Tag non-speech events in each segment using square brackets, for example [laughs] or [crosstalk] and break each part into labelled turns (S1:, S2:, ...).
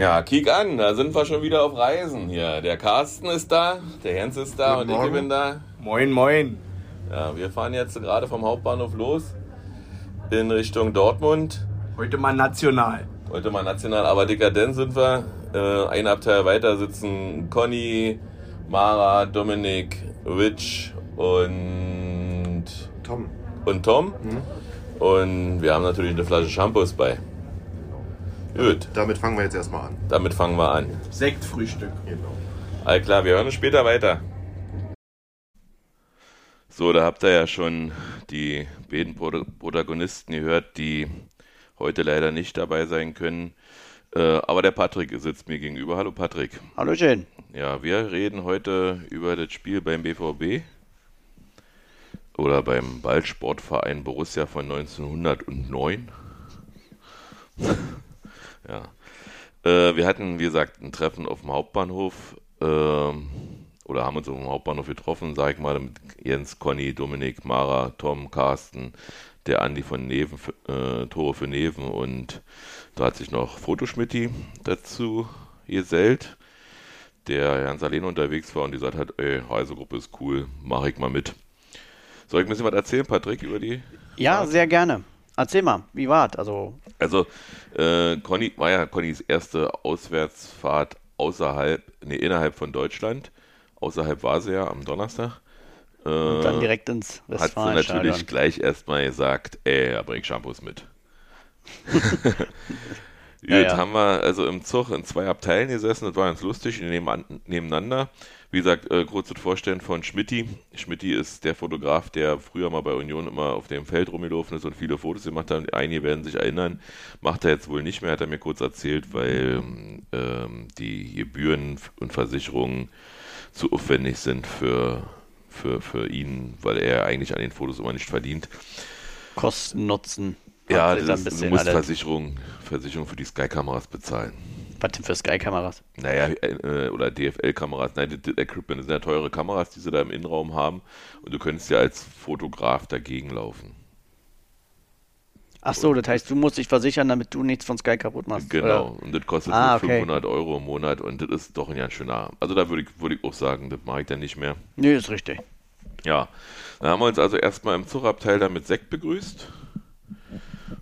S1: Ja, kick an, da sind wir schon wieder auf Reisen hier. Der Carsten ist da, der Jens ist da
S2: Guten
S1: und ich
S2: Morgen.
S1: bin da.
S3: Moin, moin.
S1: Ja, wir fahren jetzt gerade vom Hauptbahnhof los in Richtung Dortmund.
S3: Heute mal national.
S1: Heute mal national, aber dekadent sind wir. Äh, ein Abteil weiter sitzen Conny, Mara, Dominik, Rich und,
S2: Tom.
S1: und Tom.
S2: Mhm.
S1: Und wir haben natürlich eine Flasche Shampoos bei. Gut,
S2: Damit fangen wir jetzt erstmal an.
S1: damit fangen wir an.
S3: Sektfrühstück.
S2: Genau.
S1: All klar, wir hören uns später weiter. So, da habt ihr ja schon die beiden Pro- Protagonisten gehört, die heute leider nicht dabei sein können. Äh, aber der Patrick sitzt mir gegenüber. Hallo Patrick.
S4: Hallo schön.
S1: Ja, wir reden heute über das Spiel beim BVB oder beim Ballsportverein Borussia von 1909. ja. Äh, wir hatten, wie gesagt, ein Treffen auf dem Hauptbahnhof ähm, oder haben uns auf dem Hauptbahnhof getroffen, sag ich mal, mit Jens, Conny, Dominik, Mara, Tom, Carsten, der Andi von Neven, äh, Tore für Neven und da hat sich noch Fotoschmitti dazu gesellt der Herrn Salene unterwegs war und die gesagt hat, ey, Reisegruppe ist cool, mach ich mal mit. Soll ich ein bisschen was erzählen, Patrick, über die?
S4: Ja,
S1: Fahrt?
S4: sehr gerne. Erzähl mal, wie war's? Also,
S1: Also, äh, Conny war ja Connys erste Auswärtsfahrt außerhalb, nee, innerhalb von Deutschland. Außerhalb war sie ja am Donnerstag. Äh,
S4: und dann direkt ins
S1: hat sie natürlich gleich erstmal gesagt, ey, da bring ich Shampoos mit. [laughs] Gut,
S4: Ja, ja.
S1: haben wir also im Zug in zwei Abteilen gesessen, das war ganz lustig, nebenan, nebeneinander. Wie gesagt, äh, kurz das Vorstellen von Schmidti. Schmidti ist der Fotograf, der früher mal bei Union immer auf dem Feld rumgelaufen ist und viele Fotos gemacht hat. Einige werden sich erinnern, macht er jetzt wohl nicht mehr, hat er mir kurz erzählt, weil ähm, die Gebühren und Versicherungen zu aufwendig sind für, für, für ihn, weil er eigentlich an den Fotos immer nicht verdient.
S4: Kosten, Nutzen.
S1: Ja, das ist, du musst Versicherung, Versicherung für die Sky-Kameras bezahlen.
S4: Was denn für Sky-Kameras?
S1: Naja, äh, oder DFL-Kameras. Nein, das Equipment sind ja teure Kameras, die sie da im Innenraum haben. Und du könntest ja als Fotograf dagegen laufen.
S4: Ach so, das heißt, du musst dich versichern, damit du nichts von Sky kaputt machst.
S1: Genau.
S4: Oder?
S1: Und das kostet
S4: Ah, okay.
S1: 500 Euro im Monat. Und das ist doch ein ganz schöner. Also da würde ich, würde ich auch sagen, das mache ich dann nicht mehr.
S4: Nee, ist richtig.
S1: Ja, dann haben wir uns also erstmal im Zugabteil dann mit Sekt begrüßt.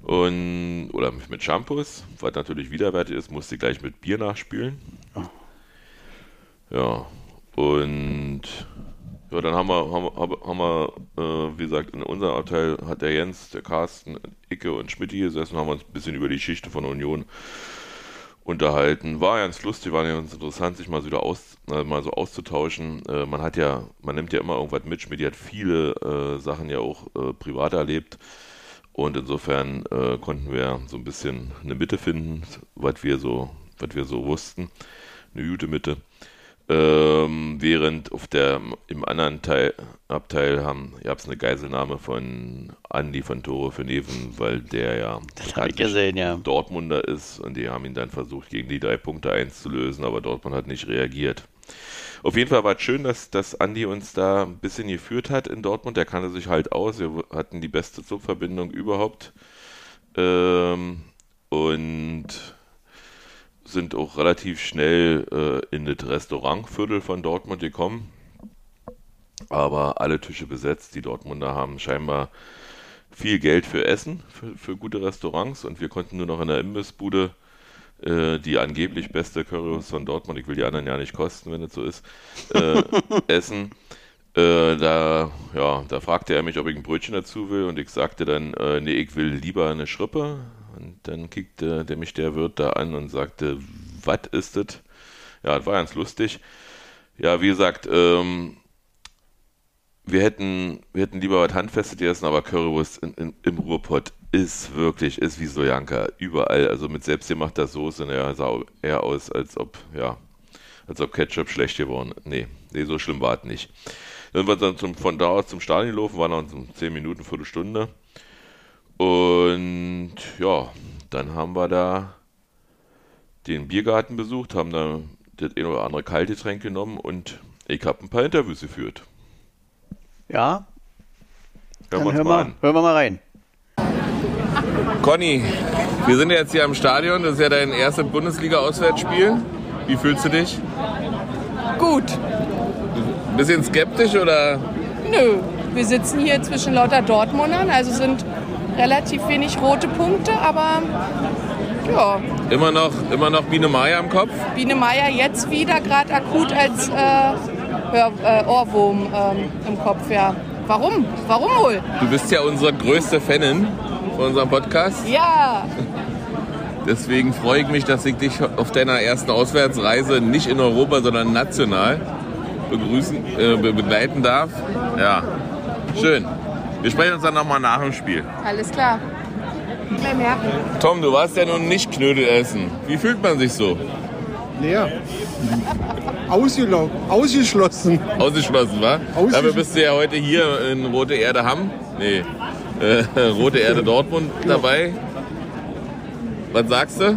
S1: Und, oder mit Shampoos, was natürlich widerwärtig ist, musste ich gleich mit Bier nachspülen. Ja, und ja, dann haben wir, haben, haben wir äh, wie gesagt, in unserem Abteil hat der Jens, der Carsten, Icke und Schmidti gesessen, haben uns ein bisschen über die Geschichte von Union unterhalten. War ganz lustig, war ganz interessant, sich mal so, wieder aus, äh, mal so auszutauschen. Äh, man hat ja, man nimmt ja immer irgendwas mit. Schmidt hat viele äh, Sachen ja auch äh, privat erlebt. Und insofern äh, konnten wir so ein bisschen eine Mitte finden, was wir so, was wir so wussten. Eine gute Mitte. Ähm, während auf der im anderen Teil, Abteil haben, gab es eine Geiselnahme von Andi von Tore für Neven, weil der ja
S4: gesehen, ja.
S1: Dortmunder ist und die haben ihn dann versucht, gegen die drei Punkte einzulösen, aber Dortmund hat nicht reagiert. Auf jeden Fall war es schön, dass, dass Andi uns da ein bisschen geführt hat in Dortmund. Der kannte sich halt aus. Wir hatten die beste Zugverbindung überhaupt. Ähm, und sind auch relativ schnell äh, in das Restaurantviertel von Dortmund gekommen. Aber alle Tische besetzt. Die Dortmunder haben scheinbar viel Geld für Essen, für, für gute Restaurants. Und wir konnten nur noch in der Imbissbude äh, die angeblich beste Currywurst von Dortmund, ich will die anderen ja nicht kosten, wenn es so ist, äh, [laughs] essen. Äh, da, ja, da fragte er mich, ob ich ein Brötchen dazu will und ich sagte dann, äh, nee, ich will lieber eine Schrippe. Und dann kickte der mich der Wirt da an und sagte, was ist das? Ja, das war ganz lustig. Ja, wie gesagt, ähm, wir hätten, wir hätten lieber was Handfestes gegessen, aber Currywurst in, in, im Ruhrpott ist wirklich, ist wie Sojanka. Überall, also mit selbstgemachter Soße, naja, sah eher aus, als ob, ja, als ob Ketchup schlecht geworden. Nee, nee, so schlimm war es nicht. Dann sind wir dann zum, von da aus zum Stadion gelaufen, waren noch so 10 Minuten, Viertelstunde. Und ja, dann haben wir da den Biergarten besucht, haben da das eine oder andere Kaltgetränk genommen und ich habe ein paar Interviews geführt.
S4: Ja, dann
S1: uns
S4: hören wir, hören wir mal rein.
S5: Conny, wir sind jetzt hier am Stadion. Das ist ja dein erstes Bundesliga-Auswärtsspiel. Wie fühlst du dich?
S2: Gut.
S5: Bisschen skeptisch oder?
S2: Nö. Wir sitzen hier zwischen lauter Dortmundern, also sind relativ wenig rote Punkte, aber ja,
S5: Immer noch, immer noch Biene Maya im Kopf?
S2: Biene Meier jetzt wieder gerade akut als äh, Hör, äh, Ohrwurm ähm, im Kopf, ja. Warum? Warum wohl?
S5: Du bist ja unsere größte Fanin von unserem Podcast.
S2: Ja,
S5: Deswegen freue ich mich, dass ich dich auf deiner ersten Auswärtsreise nicht in Europa, sondern national begrüßen, äh, be- begleiten darf. Ja, schön. Wir sprechen uns dann nochmal nach dem Spiel.
S2: alles klar.
S5: Tom, du warst ja nun nicht Knödel essen. Wie fühlt man sich so?
S6: Leer. Ausgeschlossen.
S5: Ausgeschlossen, wa?
S6: Ausgeschlossen.
S5: Dafür bist du ja heute hier in Rote Erde Hamm. Nee, äh, Rote Erde Dortmund dabei. Was sagst du?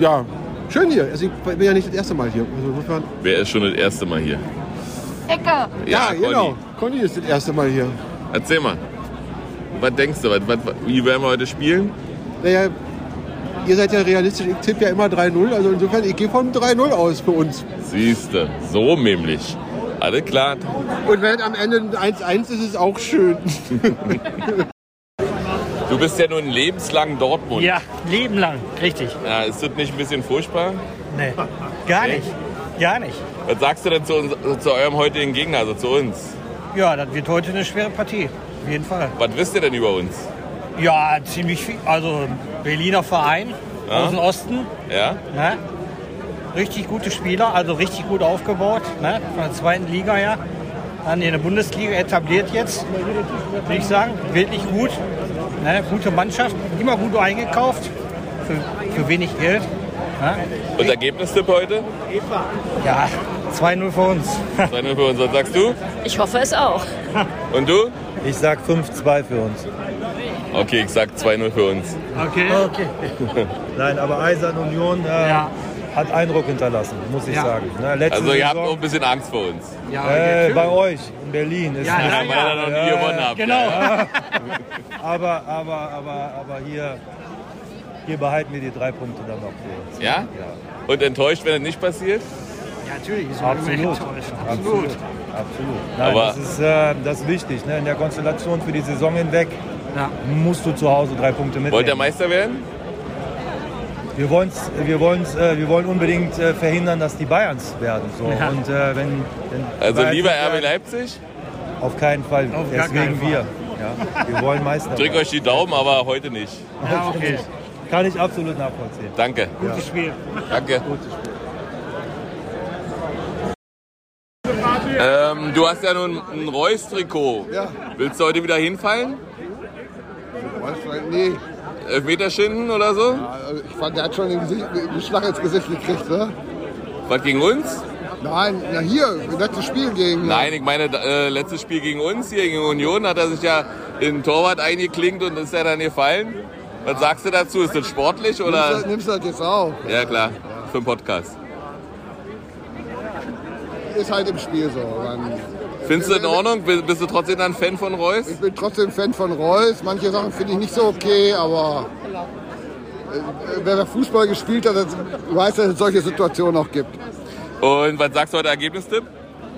S6: Ja, schön hier. Also ich bin ja nicht das erste Mal hier. Also insofern,
S5: Wer ist schon das erste Mal hier?
S2: Ecke.
S6: ja,
S5: Conny.
S6: genau. Conny ist das erste Mal hier.
S5: Erzähl mal. Was denkst du? Was, was, wie werden wir heute spielen?
S6: Naja, ihr seid ja realistisch. Ich tippe ja immer 3-0. Also insofern, ich gehe von 3-0 aus für uns.
S5: Siehste, so nämlich. Alles klar.
S6: Und wenn am Ende ein 1-1 ist, ist es auch schön. [laughs]
S5: Du bist ja nun lebenslang Dortmund.
S7: Ja, Leben lang, richtig.
S5: Ja, ist das nicht ein bisschen furchtbar?
S7: Nee, gar nicht. Gar nicht.
S5: Was sagst du denn zu, uns, zu eurem heutigen Gegner, also zu uns?
S7: Ja, das wird heute eine schwere Partie. Auf jeden Fall.
S5: Was wisst ihr denn über uns?
S7: Ja, ziemlich viel. Also Berliner Verein
S5: Ja.
S7: aus dem Osten.
S5: Ja?
S7: Ne? Richtig gute Spieler, also richtig gut aufgebaut. Ne? Von der zweiten Liga her. Dann in der Bundesliga etabliert jetzt, würde ich sagen. Wirklich gut. Ne? Gute Mannschaft, immer gut eingekauft. Für, für wenig Geld. Ne?
S5: Und Ergebnistipp heute?
S7: Ja, 2-0 für uns. [laughs]
S5: 2-0 für uns. Was sagst du?
S8: Ich hoffe es auch.
S5: Und du?
S9: Ich sag 5-2 für uns.
S5: Okay, ich sag 2-0 für uns.
S7: Okay. okay. [laughs]
S9: Nein, aber Eisern Union äh,
S7: Ja.
S9: Hat Eindruck hinterlassen, muss ich
S7: Ja.
S9: sagen. Ne, letzte
S5: Also ihr habt auch ein bisschen Angst vor uns.
S7: Ja,
S9: äh, bei euch in Berlin ist
S7: Ja, ja,
S5: weil ihr noch nie
S9: ja,
S5: gewonnen habt.
S7: Genau.
S5: Ja. [laughs]
S9: aber, aber, aber, aber hier, hier behalten wir die drei Punkte dann noch für uns.
S5: ja? Und enttäuscht, wenn das nicht passiert?
S7: Ja, natürlich. Ist
S9: Absolut.
S7: enttäuscht.
S9: Absolut. Absolut. Nein,
S5: Aber-
S9: das ist, äh, das ist wichtig. Ne? In der Konstellation für die Saison hinweg
S7: Ja.
S9: musst du zu Hause drei Punkte mitnehmen.
S5: Wollt ihr Meister werden?
S9: Wir, wollen's, wir, wollen's, äh, wir wollen unbedingt äh, verhindern, dass die Bayerns werden. So.
S7: Ja.
S9: Und, äh, wenn,
S5: Also
S9: Bayerns
S5: lieber RB Leipzig?
S9: Auf keinen Fall.
S7: Auf
S9: Deswegen
S7: keinen Fall.
S9: wir. Ja? Wir wollen Meister
S5: Drück
S9: werden.
S5: euch die Daumen, aber heute nicht.
S7: Ja, okay.
S9: Kann ich absolut nachvollziehen.
S5: Danke.
S7: Gutes Spiel.
S5: Danke. Ähm, du hast ja nun ein Reus-Trikot.
S6: Ja.
S5: Willst du heute wieder hinfallen?
S6: Nee,
S5: Elfmeterschinden oder so?
S6: also ich fand, der hat schon den, Gesicht, den Schlag ins Gesicht gekriegt, ne?
S5: Was gegen uns?
S6: Nein, na hier, letztes Spiel gegen.
S5: Nein, ich meine, äh, letztes Spiel gegen uns, hier gegen Union, hat er sich ja in den Torwart eingeklinkt und ist ja dann gefallen. Was sagst du dazu? Ist das sportlich
S6: Nimmst du,
S5: oder?
S6: nimmst du das jetzt auf?
S5: Ja, klar. Für den Podcast.
S6: Ist halt im Spiel so. Man,
S5: Findest du in Ordnung? Bist du trotzdem dann Fan von Reus?
S6: ich bin trotzdem Fan von Reus. Manche Sachen finde ich nicht so okay, aber äh, wer Fußball gespielt hat, weiß, dass es solche Situationen auch gibt.
S5: Und was sagst du heute Ergebnistipp?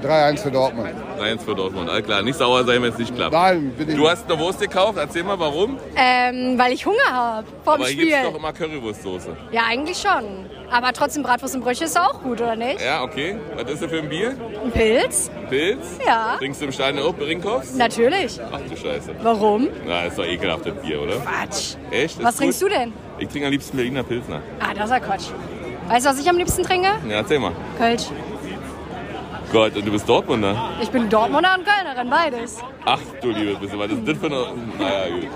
S6: 3-1 für Dortmund.
S5: 1 für Dortmund. All klar. Nicht sauer sein, wenn es nicht klappt.
S6: Nein, bin ich
S5: Du hast eine Wurst gekauft. Erzähl mal, warum?
S8: Ähm, weil ich Hunger habe vorm
S5: Aber hier
S8: Spiel.
S5: gibt es doch immer Currywurstsoße.
S8: Ja, eigentlich schon. Aber trotzdem Bratwurst und Brötchen ist auch gut, oder nicht?
S5: Ja, okay. Was ist das für ein Bier?
S8: Ein Pilz?
S5: Pilz?
S8: Ja.
S5: Trinkst du im Stadion auch Brinkhoffs?
S8: Natürlich.
S5: Ach du Scheiße.
S8: Warum?
S5: Na, ist doch ekelhaft, das Bier, oder?
S8: Quatsch.
S5: Echt?
S8: Was trinkst du denn?
S5: Ich trinke am liebsten Berliner Pilsner.
S8: Ah, das ist ja Quatsch. Weißt du, was ich am liebsten trinke?
S5: Ja, erzähl mal.
S8: Kölsch.
S5: Gott, und du bist Dortmunder?
S8: Ich bin Dortmunder und Kölnerin, beides.
S5: Ach du liebe bisschen, was ist das für eine... Naja, gut.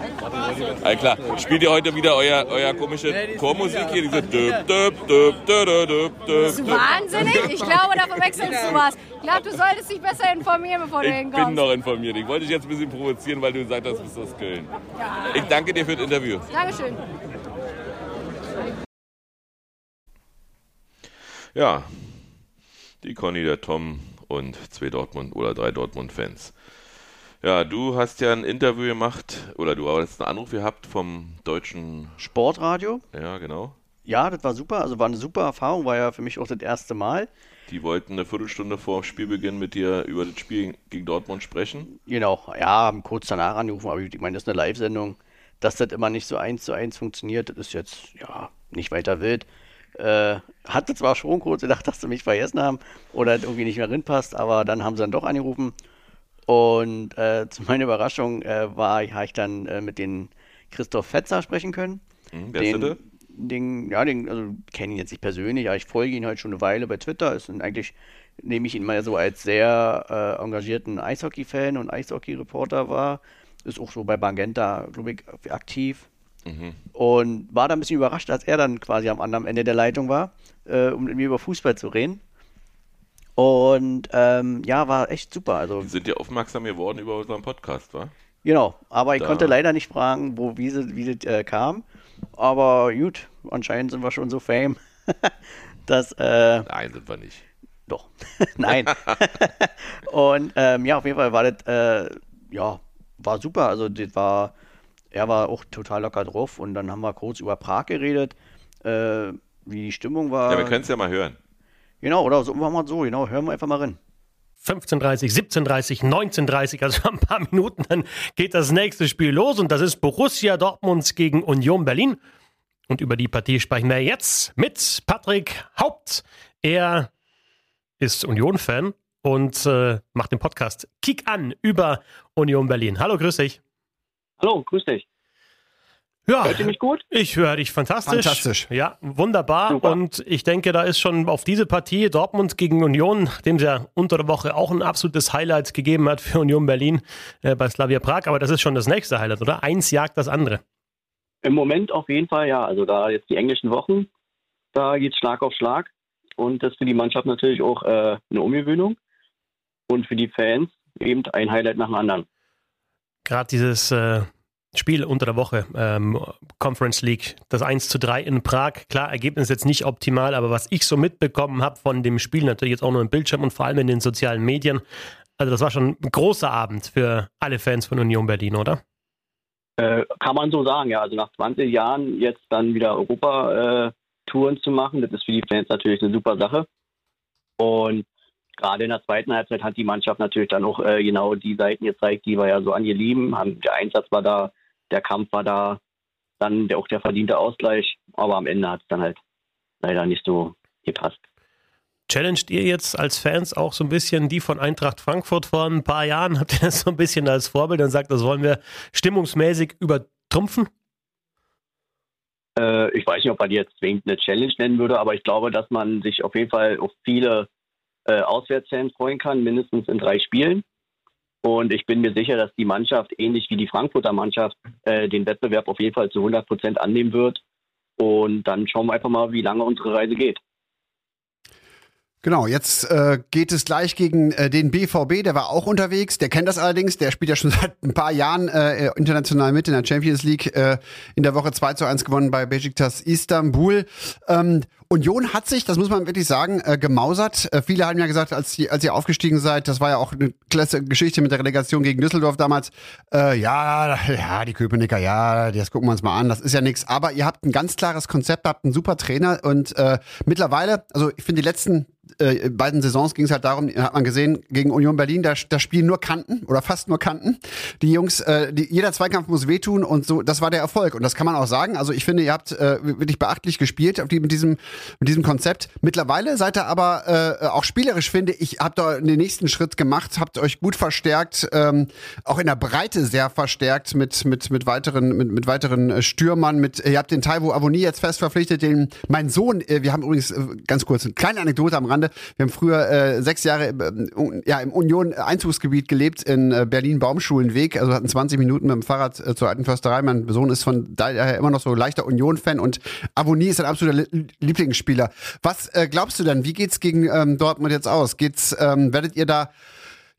S5: All klar. Spielt ihr heute wieder euer, euer komische Chormusik hier? Diese... Döp, döp, döp, döp, döp, döp,
S8: du wahnsinnig? Ich glaube, da verwechselst du was. Ich glaube, du solltest dich besser informieren, bevor du
S5: Ich bin
S8: hinkommst.
S5: noch informiert. Ich wollte dich jetzt ein bisschen provozieren, weil du gesagt hast, du bist aus Köln. Ich danke dir für das Interview.
S8: Dankeschön.
S5: Ja, die Conny, der Tom und zwei Dortmund oder drei Dortmund-Fans.
S1: Ja, du hast ja ein Interview gemacht oder du hast einen Anruf gehabt vom deutschen.
S4: Sportradio.
S1: Ja, genau.
S4: Ja, das war super. Also war eine super Erfahrung, war ja für mich auch das erste Mal.
S1: Die wollten eine Viertelstunde vor Spielbeginn mit dir über das Spiel gegen Dortmund sprechen.
S4: Genau, ja, haben kurz danach angerufen, aber ich meine, das ist eine Live-Sendung. Dass das immer nicht so eins zu eins funktioniert, das ist jetzt, ja, nicht weiter wild. Äh, hatte zwar schon kurz gedacht, [laughs] dass sie mich vergessen haben oder das irgendwie nicht mehr reinpasst, aber dann haben sie dann doch angerufen. Und äh, [laughs] zu meiner Überraschung äh, war, habe ich dann äh, mit den Christoph Fetzer sprechen können.
S1: Hm, wer ist
S4: den,
S1: das?
S4: den, ja, den, also kenne ihn jetzt nicht persönlich, aber ich folge ihn halt schon eine Weile bei Twitter. Ist ein, eigentlich nehme ich ihn mal so als sehr äh, engagierten Eishockey-Fan und Eishockey-Reporter wahr. Ist auch so bei Bangenta, glaube ich, aktiv.
S1: Mhm.
S4: Und war da ein bisschen überrascht, als er dann quasi am anderen Ende der Leitung war, äh, um mit mir über Fußball zu reden. Und ähm, ja, war echt super. Also
S1: Die sind ja aufmerksam geworden über unseren Podcast, wa?
S4: Genau, aber ich
S1: Da-
S4: konnte leider nicht fragen, wo, wie, sie, wie das äh, kam. Aber gut, anscheinend sind wir schon so fame, [laughs] dass, äh,
S1: Nein, sind wir nicht.
S4: doch, [laughs] nein. [laughs] und ähm, ja, auf jeden Fall war das, äh, ja, war super. Also das war, er war auch total locker drauf und dann haben wir kurz über Prag geredet, äh, wie die Stimmung war.
S1: Ja, wir können es ja mal hören.
S4: genau, oder so machen wir es so, genau, hören wir einfach mal rein.
S10: 15.30, 17.30, 19.30, also [laughs] ein paar Minuten, dann geht das nächste Spiel los und das ist Borussia Dortmund gegen Union Berlin. Und über die Partie sprechen wir jetzt mit Patrick Haupt. Er ist Union-Fan und äh, macht den Podcast Kick an über Union Berlin. Hallo, grüß dich.
S11: Hallo, grüß dich.
S10: Ja,
S11: Hört ihr mich gut?
S10: ich höre dich fantastisch.
S12: Fantastisch.
S10: Ja, wunderbar.
S11: Super.
S10: Und ich denke, da ist schon auf diese Partie Dortmund gegen Union, dem es ja unter der Woche auch ein absolutes Highlight gegeben hat für Union Berlin äh, bei Slavia Prag. Aber das ist schon das nächste Highlight, oder? Eins jagt das andere.
S11: Im Moment auf jeden Fall, ja. Also da jetzt die englischen Wochen, da geht Schlag auf Schlag. Und das ist für die Mannschaft natürlich auch äh, eine Umgewöhnung. Und für die Fans eben ein Highlight nach dem anderen.
S10: Gerade dieses äh, Spiel unter der Woche, ähm, Conference League, das 1 zu 3 in Prag. Klar, Ergebnis jetzt nicht optimal, aber was ich so mitbekommen habe von dem Spiel, natürlich jetzt auch nur im Bildschirm und vor allem in den sozialen Medien, also das war schon ein großer Abend für alle Fans von Union Berlin, oder?
S11: Äh, kann man so sagen, ja. Also nach 20 Jahren jetzt dann wieder Europa-Touren zu machen, das ist für die Fans natürlich eine super Sache. Und gerade in der zweiten Halbzeit hat die Mannschaft natürlich dann auch äh, genau die Seiten gezeigt, die wir ja so an ihr lieben. Haben, der Einsatz war da, der Kampf war da, dann der, auch der verdiente Ausgleich. Aber am Ende hat es dann halt leider nicht so gepasst.
S10: Challenged ihr jetzt als Fans auch so ein bisschen die von Eintracht Frankfurt vor ein paar Jahren? Habt ihr das so ein bisschen als Vorbild und sagt, das wollen wir stimmungsmäßig übertrumpfen?
S11: Äh, ich weiß nicht, ob man die jetzt zwingend eine Challenge nennen würde, aber ich glaube, dass man sich auf jeden Fall auf viele äh, Auswärtsfans freuen kann, mindestens in drei Spielen. Und ich bin mir sicher, dass die Mannschaft, ähnlich wie die Frankfurter Mannschaft, äh, den Wettbewerb auf jeden Fall zu 100 Prozent annehmen wird. Und dann schauen wir einfach mal, wie lange unsere Reise geht.
S12: Genau, jetzt äh, geht es gleich gegen äh, den BVB, der war auch unterwegs, der kennt das allerdings, der spielt ja schon [laughs] seit ein paar Jahren äh, international mit in der Champions League, äh, in der Woche 2 zu 1 gewonnen bei Besiktas Istanbul. Ähm, Union hat sich, das muss man wirklich sagen, äh, gemausert. Äh, viele haben ja gesagt, als, die, als ihr aufgestiegen seid, das war ja auch eine klasse Geschichte mit der Relegation gegen Düsseldorf damals, äh, ja, ja, die Köpenicker, ja, das gucken wir uns mal an, das ist ja nichts. Aber ihr habt ein ganz klares Konzept, habt einen super Trainer und äh, mittlerweile, also ich finde die letzten äh, beiden Saisons ging es halt darum, hat man gesehen, gegen Union Berlin, da, da spielen nur Kanten oder fast nur Kanten. Die Jungs, äh, die, jeder Zweikampf muss wehtun und so, das war der Erfolg. Und das kann man auch sagen. Also ich finde, ihr habt äh, wirklich beachtlich gespielt auf die, mit, diesem, mit diesem Konzept. Mittlerweile seid ihr aber äh, auch spielerisch, finde ich, habt ihr den nächsten Schritt gemacht, habt euch gut verstärkt, ähm, auch in der Breite sehr verstärkt mit, mit, mit weiteren, mit, mit weiteren äh, Stürmern. Mit, ihr habt den Taiwo Avoni jetzt fest verpflichtet, den mein Sohn, äh, wir haben übrigens äh, ganz kurz eine kleine Anekdote am Rande. Wir haben früher äh, sechs Jahre äh, ja, im Union-Einzugsgebiet gelebt in äh, Berlin-Baumschulenweg, also hatten 20 Minuten mit dem Fahrrad äh, zur alten Försterei. Mein Sohn ist von daher immer noch so leichter Union-Fan und Avoni ist ein absoluter Li Lieblingsspieler. Was äh, glaubst du denn, wie geht's gegen ähm, Dortmund jetzt aus? Geht's, ähm, werdet ihr da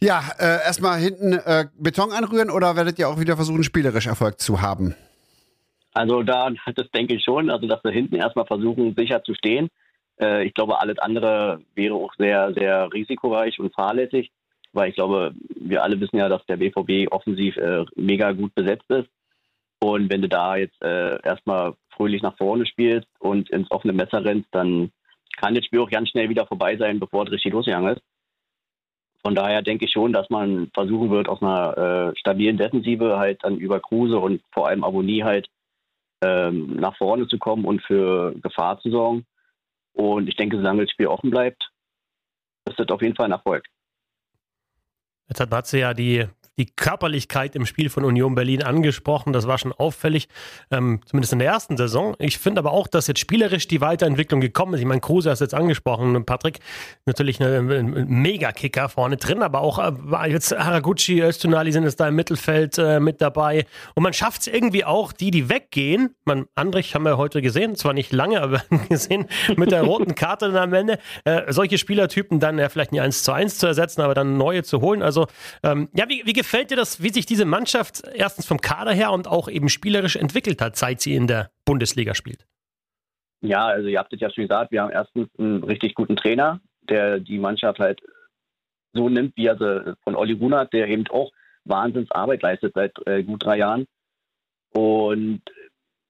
S12: ja, äh, erstmal hinten äh, Beton anrühren oder werdet ihr auch wieder versuchen, spielerisch Erfolg zu haben?
S11: Also da, das denke ich schon, also dass wir hinten erstmal versuchen, sicher zu stehen. Äh, ich glaube, alles andere wäre auch sehr, sehr risikoreich und fahrlässig. weil ich glaube, wir alle wissen ja, dass der BVB offensiv äh, mega gut besetzt ist. Und wenn du da jetzt äh, erstmal fröhlich nach vorne spielst und ins offene Messer rennst, dann kann das Spiel auch ganz schnell wieder vorbei sein, bevor es richtig losgegangen ist. Von daher denke ich schon, dass man versuchen wird, aus einer äh, stabilen Defensive halt dann über Kruse und vor allem Abonnie halt ähm, nach vorne zu kommen und für Gefahr zu sorgen. Und ich denke, solange das Spiel offen bleibt, ist das auf jeden Fall ein Erfolg.
S10: Jetzt hat Matze ja die die Körperlichkeit im Spiel von Union Berlin angesprochen. Das war schon auffällig, ähm, zumindest in der ersten Saison. Ich finde aber auch, dass jetzt spielerisch die Weiterentwicklung gekommen ist. Ich meine, Kruse hast jetzt angesprochen, Patrick, natürlich ein, Mega-Kicker vorne drin, aber auch äh, jetzt Haraguchi, Öztunali sind jetzt da im Mittelfeld äh, mit dabei. Und man schafft es irgendwie auch, die, die weggehen. Man, Andrich haben wir heute gesehen, zwar nicht lange, aber [laughs] gesehen, mit der roten Karte dann am Ende, äh, solche Spielertypen dann ja vielleicht nicht eins zu eins zu ersetzen, aber dann neue zu holen. Also, ähm, ja, wie, wie gefällt dir das, wie sich diese Mannschaft erstens vom Kader her und auch eben spielerisch entwickelt hat, seit sie in der Bundesliga spielt?
S11: Ja, also ihr habt es ja schon gesagt, wir haben erstens einen richtig guten Trainer, der die Mannschaft halt so nimmt, wie sie von Olli Runert, der eben auch Wahnsinnsarbeit leistet seit äh, gut drei Jahren. Und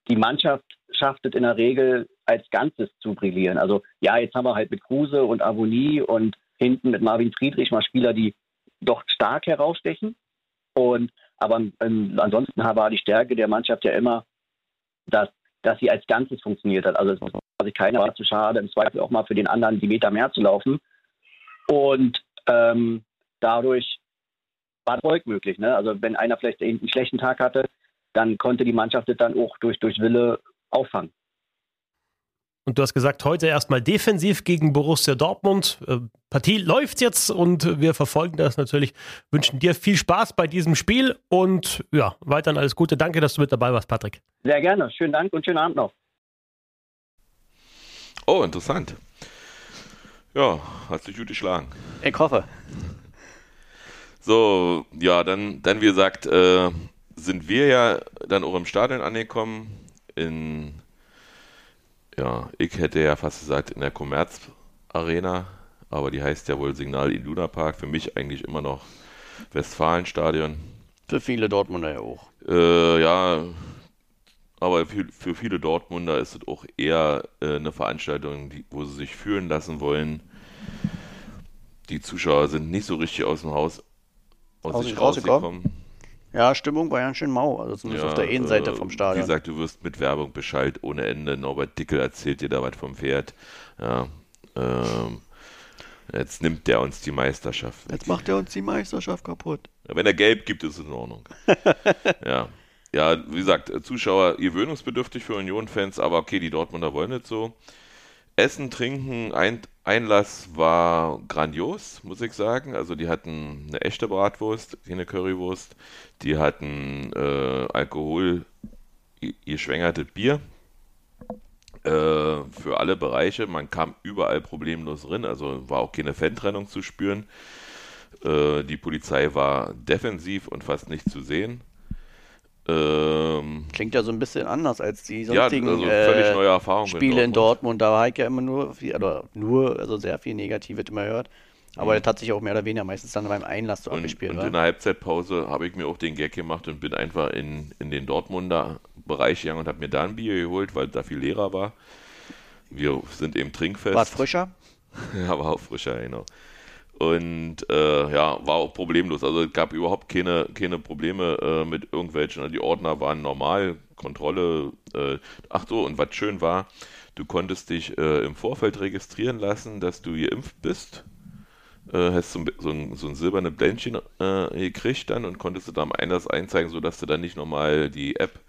S11: die Mannschaft schafft es in der Regel als Ganzes zu brillieren. Also ja, jetzt haben wir halt mit Kruse und Avonie und hinten mit Marvin Friedrich mal Spieler, die doch stark herausstechen. Und aber ansonsten war die Stärke der Mannschaft ja immer, dass, dass sie als Ganzes funktioniert hat. Also es war sich keiner war zu schade, im Zweifel auch mal für den anderen die Meter mehr zu laufen. Und ähm, dadurch war Erfolg möglich. Ne? Also wenn einer vielleicht einen schlechten Tag hatte, dann konnte die Mannschaft das dann auch durch, durch Wille auffangen.
S10: Und du hast gesagt, heute erstmal defensiv gegen Borussia Dortmund. Äh, Partie läuft jetzt und wir verfolgen das natürlich. Wünschen dir viel Spaß bei diesem Spiel und ja, weiterhin alles Gute. Danke, dass du mit dabei warst, Patrick.
S11: Sehr gerne. Schönen Dank und schönen Abend noch.
S1: Oh, interessant. Ja, hast du gut geschlagen.
S4: Ich hoffe.
S1: So, ja, dann, dann wie gesagt, äh, sind wir ja dann auch im Stadion angekommen in ja, ich hätte ja fast gesagt in der Commerz Arena, aber die heißt ja wohl Signal Iduna Park. Für mich eigentlich immer noch Westfalenstadion.
S4: Für viele Dortmunder ja auch.
S1: Äh, ja, aber für, für, viele Dortmunder ist es auch eher äh, eine Veranstaltung, die, wo sie sich fühlen lassen wollen. Die Zuschauer sind nicht so richtig aus dem Haus aus, aus sich rausgekommen.
S4: Ja, Stimmung war ja schön mau, also zumindest ja, auf der Innenseite äh, vom Stadion.
S1: Wie gesagt, du wirst mit Werbung beschallt ohne Ende. Norbert Dickel erzählt dir da was vom Pferd. Ja, ähm, jetzt nimmt der uns die Meisterschaft.
S4: Weg. Jetzt macht er uns die Meisterschaft kaputt.
S1: Ja, wenn er gelb gibt, ist es in Ordnung. [laughs] ja. Ja, wie gesagt, Zuschauer gewöhnungsbedürftig für Union-Fans, aber okay, die Dortmunder wollen nicht so. Essen, Trinken, ein, Einlass war grandios, muss ich sagen. Also die hatten eine echte Bratwurst, keine Currywurst. Die hatten äh, Alkohol, geschwängertes Bier äh, für alle Bereiche. Man kam überall problemlos drin, also war auch keine Fantrennung zu spüren. Äh, die Polizei war defensiv und fast nicht zu sehen.
S4: Ähm, Klingt ja so ein bisschen anders als die sonstigen ja,
S1: also
S4: äh, Spiele in Dortmund. in Dortmund. Da war ich ja immer nur, viel, oder nur, also sehr viel Negatives immer gehört. Aber mhm. das hat sich auch mehr oder weniger meistens dann beim Einlass so
S1: und,
S4: abgespielt.
S1: Und oder? in der Halbzeitpause habe ich mir auch den Gag gemacht und bin einfach in, in den Dortmunder Bereich gegangen und habe mir da ein Bier geholt, weil da viel leerer war. Wir sind eben trinkfest.
S4: War es frischer? [laughs]
S1: ja, war auch frischer, genau. Und äh, ja, war auch problemlos. Also es gab überhaupt keine, keine Probleme äh, mit irgendwelchen. Also die Ordner waren normal, Kontrolle. Äh, ach so, und was schön war, du konntest dich äh, im Vorfeld registrieren lassen, dass du geimpft bist. Äh, hast so, so, ein, so ein silbernes Bländchen äh, gekriegt dann und konntest du da am Einlass einzeigen, sodass du dann nicht nochmal die App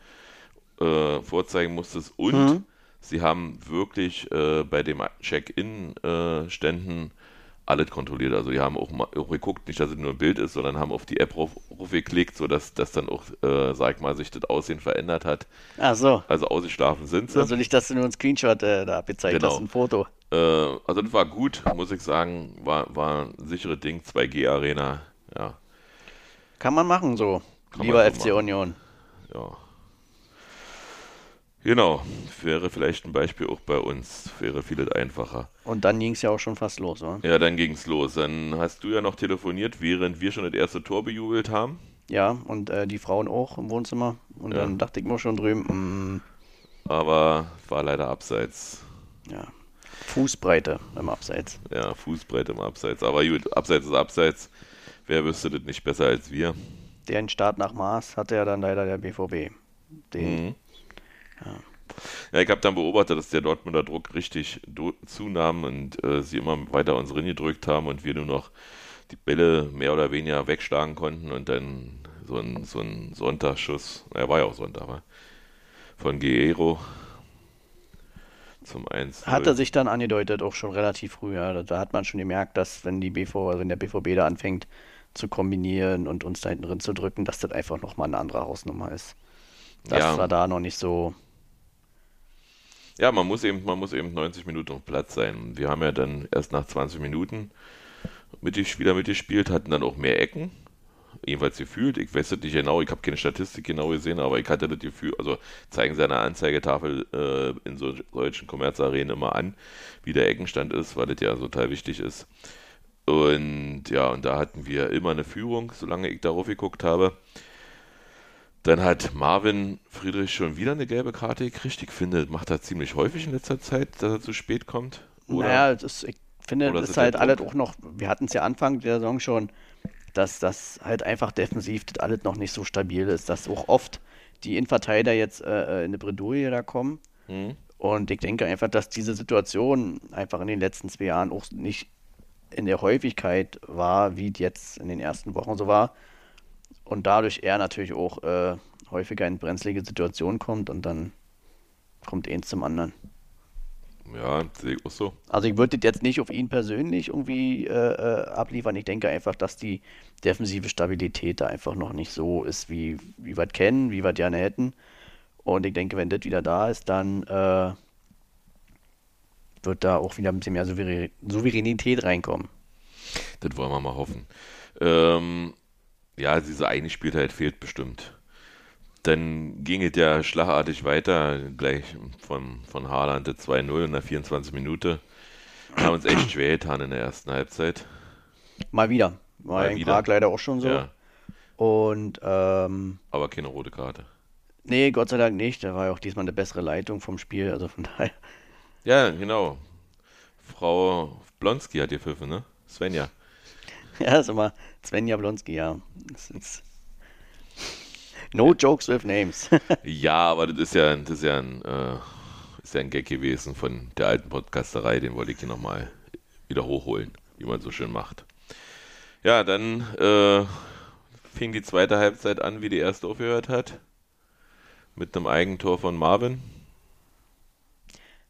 S1: vorzeigen musstest. Und mhm. sie haben wirklich bei dem Check-in-Ständen alles kontrolliert. Also die haben auch, mal, auch geguckt, nicht, dass es nur ein Bild ist, sondern haben auf die App geklickt, sodass das dann auch, äh, sag ich mal, sich das Aussehen verändert hat.
S4: Ach so.
S1: Also ausgeschlafen sind sie.
S4: Also nicht, dass du nur ein Screenshot äh, da gezeigt genau. hast, ein Foto.
S1: Äh, also das war gut, muss ich sagen. War, war ein sicheres Ding, 2G-Arena, ja.
S4: Kann man machen so, Kann lieber so FC machen. Union.
S1: Ja. Genau, wäre vielleicht ein Beispiel auch bei uns, wäre vieles einfacher.
S4: Und dann ging es ja auch schon fast los, oder?
S1: Ja, dann ging's los. Dann hast du ja noch telefoniert, während wir schon das erste Tor bejubelt haben.
S4: Ja, und äh, die Frauen auch im Wohnzimmer. Und
S1: Ja.
S4: dann dachte ich mir schon drüben, mm,
S1: Aber war leider abseits.
S4: ja, Fußbreite im Abseits.
S1: Ja, Fußbreit im Abseits. Aber gut, Abseits ist Abseits. Wer wüsste das nicht besser als wir?
S4: Den Start nach Maß hatte ja dann leider der BVB. Den,
S1: Mhm. Ja, ich habe dann beobachtet, dass der Dortmunder Druck richtig zunahm und äh, sie immer weiter uns gedrückt haben und wir nur noch die Bälle mehr oder weniger wegschlagen konnten und dann so ein, so ein Sonntagsschuss, er war ja auch Sonntag, war, von Guerrero zum 1.
S4: Hat er sich dann angedeutet, auch schon relativ früh. Ja. Da, da hat man schon gemerkt, dass wenn die BV, also wenn der BVB da anfängt zu kombinieren und uns da hinten drin zu drücken, dass das einfach nochmal eine andere Hausnummer ist. Das
S1: Ja.
S4: war da noch nicht so.
S1: Ja, man muss eben, man muss eben 90 Minuten auf Platz sein. Wir haben ja dann erst nach 20 Minuten mit die Spieler mitgespielt, hatten dann auch mehr Ecken. Jedenfalls gefühlt. Ich weiß es nicht genau, ich habe keine Statistik genau gesehen, aber ich hatte das Gefühl, also zeigen sie an der Anzeigetafel äh, in so, solchen Kommerzarenen immer an, wie der Eckenstand ist, weil das ja total wichtig ist. Und ja, und da hatten wir immer eine Führung, solange ich darauf geguckt habe. Dann hat Marvin Friedrich schon wieder eine gelbe Karte gekriegt. Ich finde, macht er ziemlich häufig in letzter Zeit, dass er zu spät kommt. Oder?
S4: Naja, das ist, ich finde,
S1: Oder
S4: das
S1: ist
S4: halt alles auch noch, wir hatten es ja Anfang der Saison schon, dass das halt einfach defensiv das alles noch nicht so stabil ist, dass auch oft die Innenverteidiger jetzt äh, in eine Bredouille da kommen.
S1: Hm?
S4: Und ich denke einfach, dass diese Situation einfach in den letzten zwei Jahren auch nicht in der Häufigkeit war, wie es jetzt in den ersten Wochen so war. Und dadurch er natürlich auch äh, häufiger in brenzlige Situationen kommt und dann kommt eins zum anderen.
S1: Ja, sehe ich auch so.
S4: Also ich würde das jetzt nicht auf ihn persönlich irgendwie äh, äh, abliefern. Ich denke einfach, dass die defensive Stabilität da einfach noch nicht so ist, wie, wie wir es kennen, wie wir es gerne hätten. Und ich denke, wenn das wieder da ist, dann äh, wird da auch wieder ein bisschen mehr Souverä Souveränität reinkommen.
S1: Das wollen wir mal hoffen. Ähm, ja, diese eine Spielzeit fehlt bestimmt. Dann ging es ja schlagartig weiter, gleich von, von Haaland der 2-0 in der 24 Minute. Wir haben uns echt schwer getan in der ersten Halbzeit.
S4: Mal wieder. War
S1: Mal
S4: in
S1: wieder.
S4: Prag leider auch schon so.
S1: Ja,
S4: Und ähm,
S1: aber keine rote Karte.
S4: nee, Gott sei Dank nicht. Da war ja auch diesmal eine bessere Leitung vom Spiel. Also von [laughs] daher.
S1: Ja, genau. Frau Blonski hat gepfiffen, ne? Svenja. [laughs]
S4: Ja, ist immer Sven Jablonski, ja. No jokes with names. [laughs]
S1: Ja, aber das ist ja, das ist ja ein, äh, ist ja ein Gag gewesen von der alten Podcasterei, den wollte ich hier nochmal wieder hochholen, wie man so schön macht. Ja, dann äh, fing die zweite Halbzeit an, wie die erste aufgehört hat. Mit einem Eigentor von Marvin.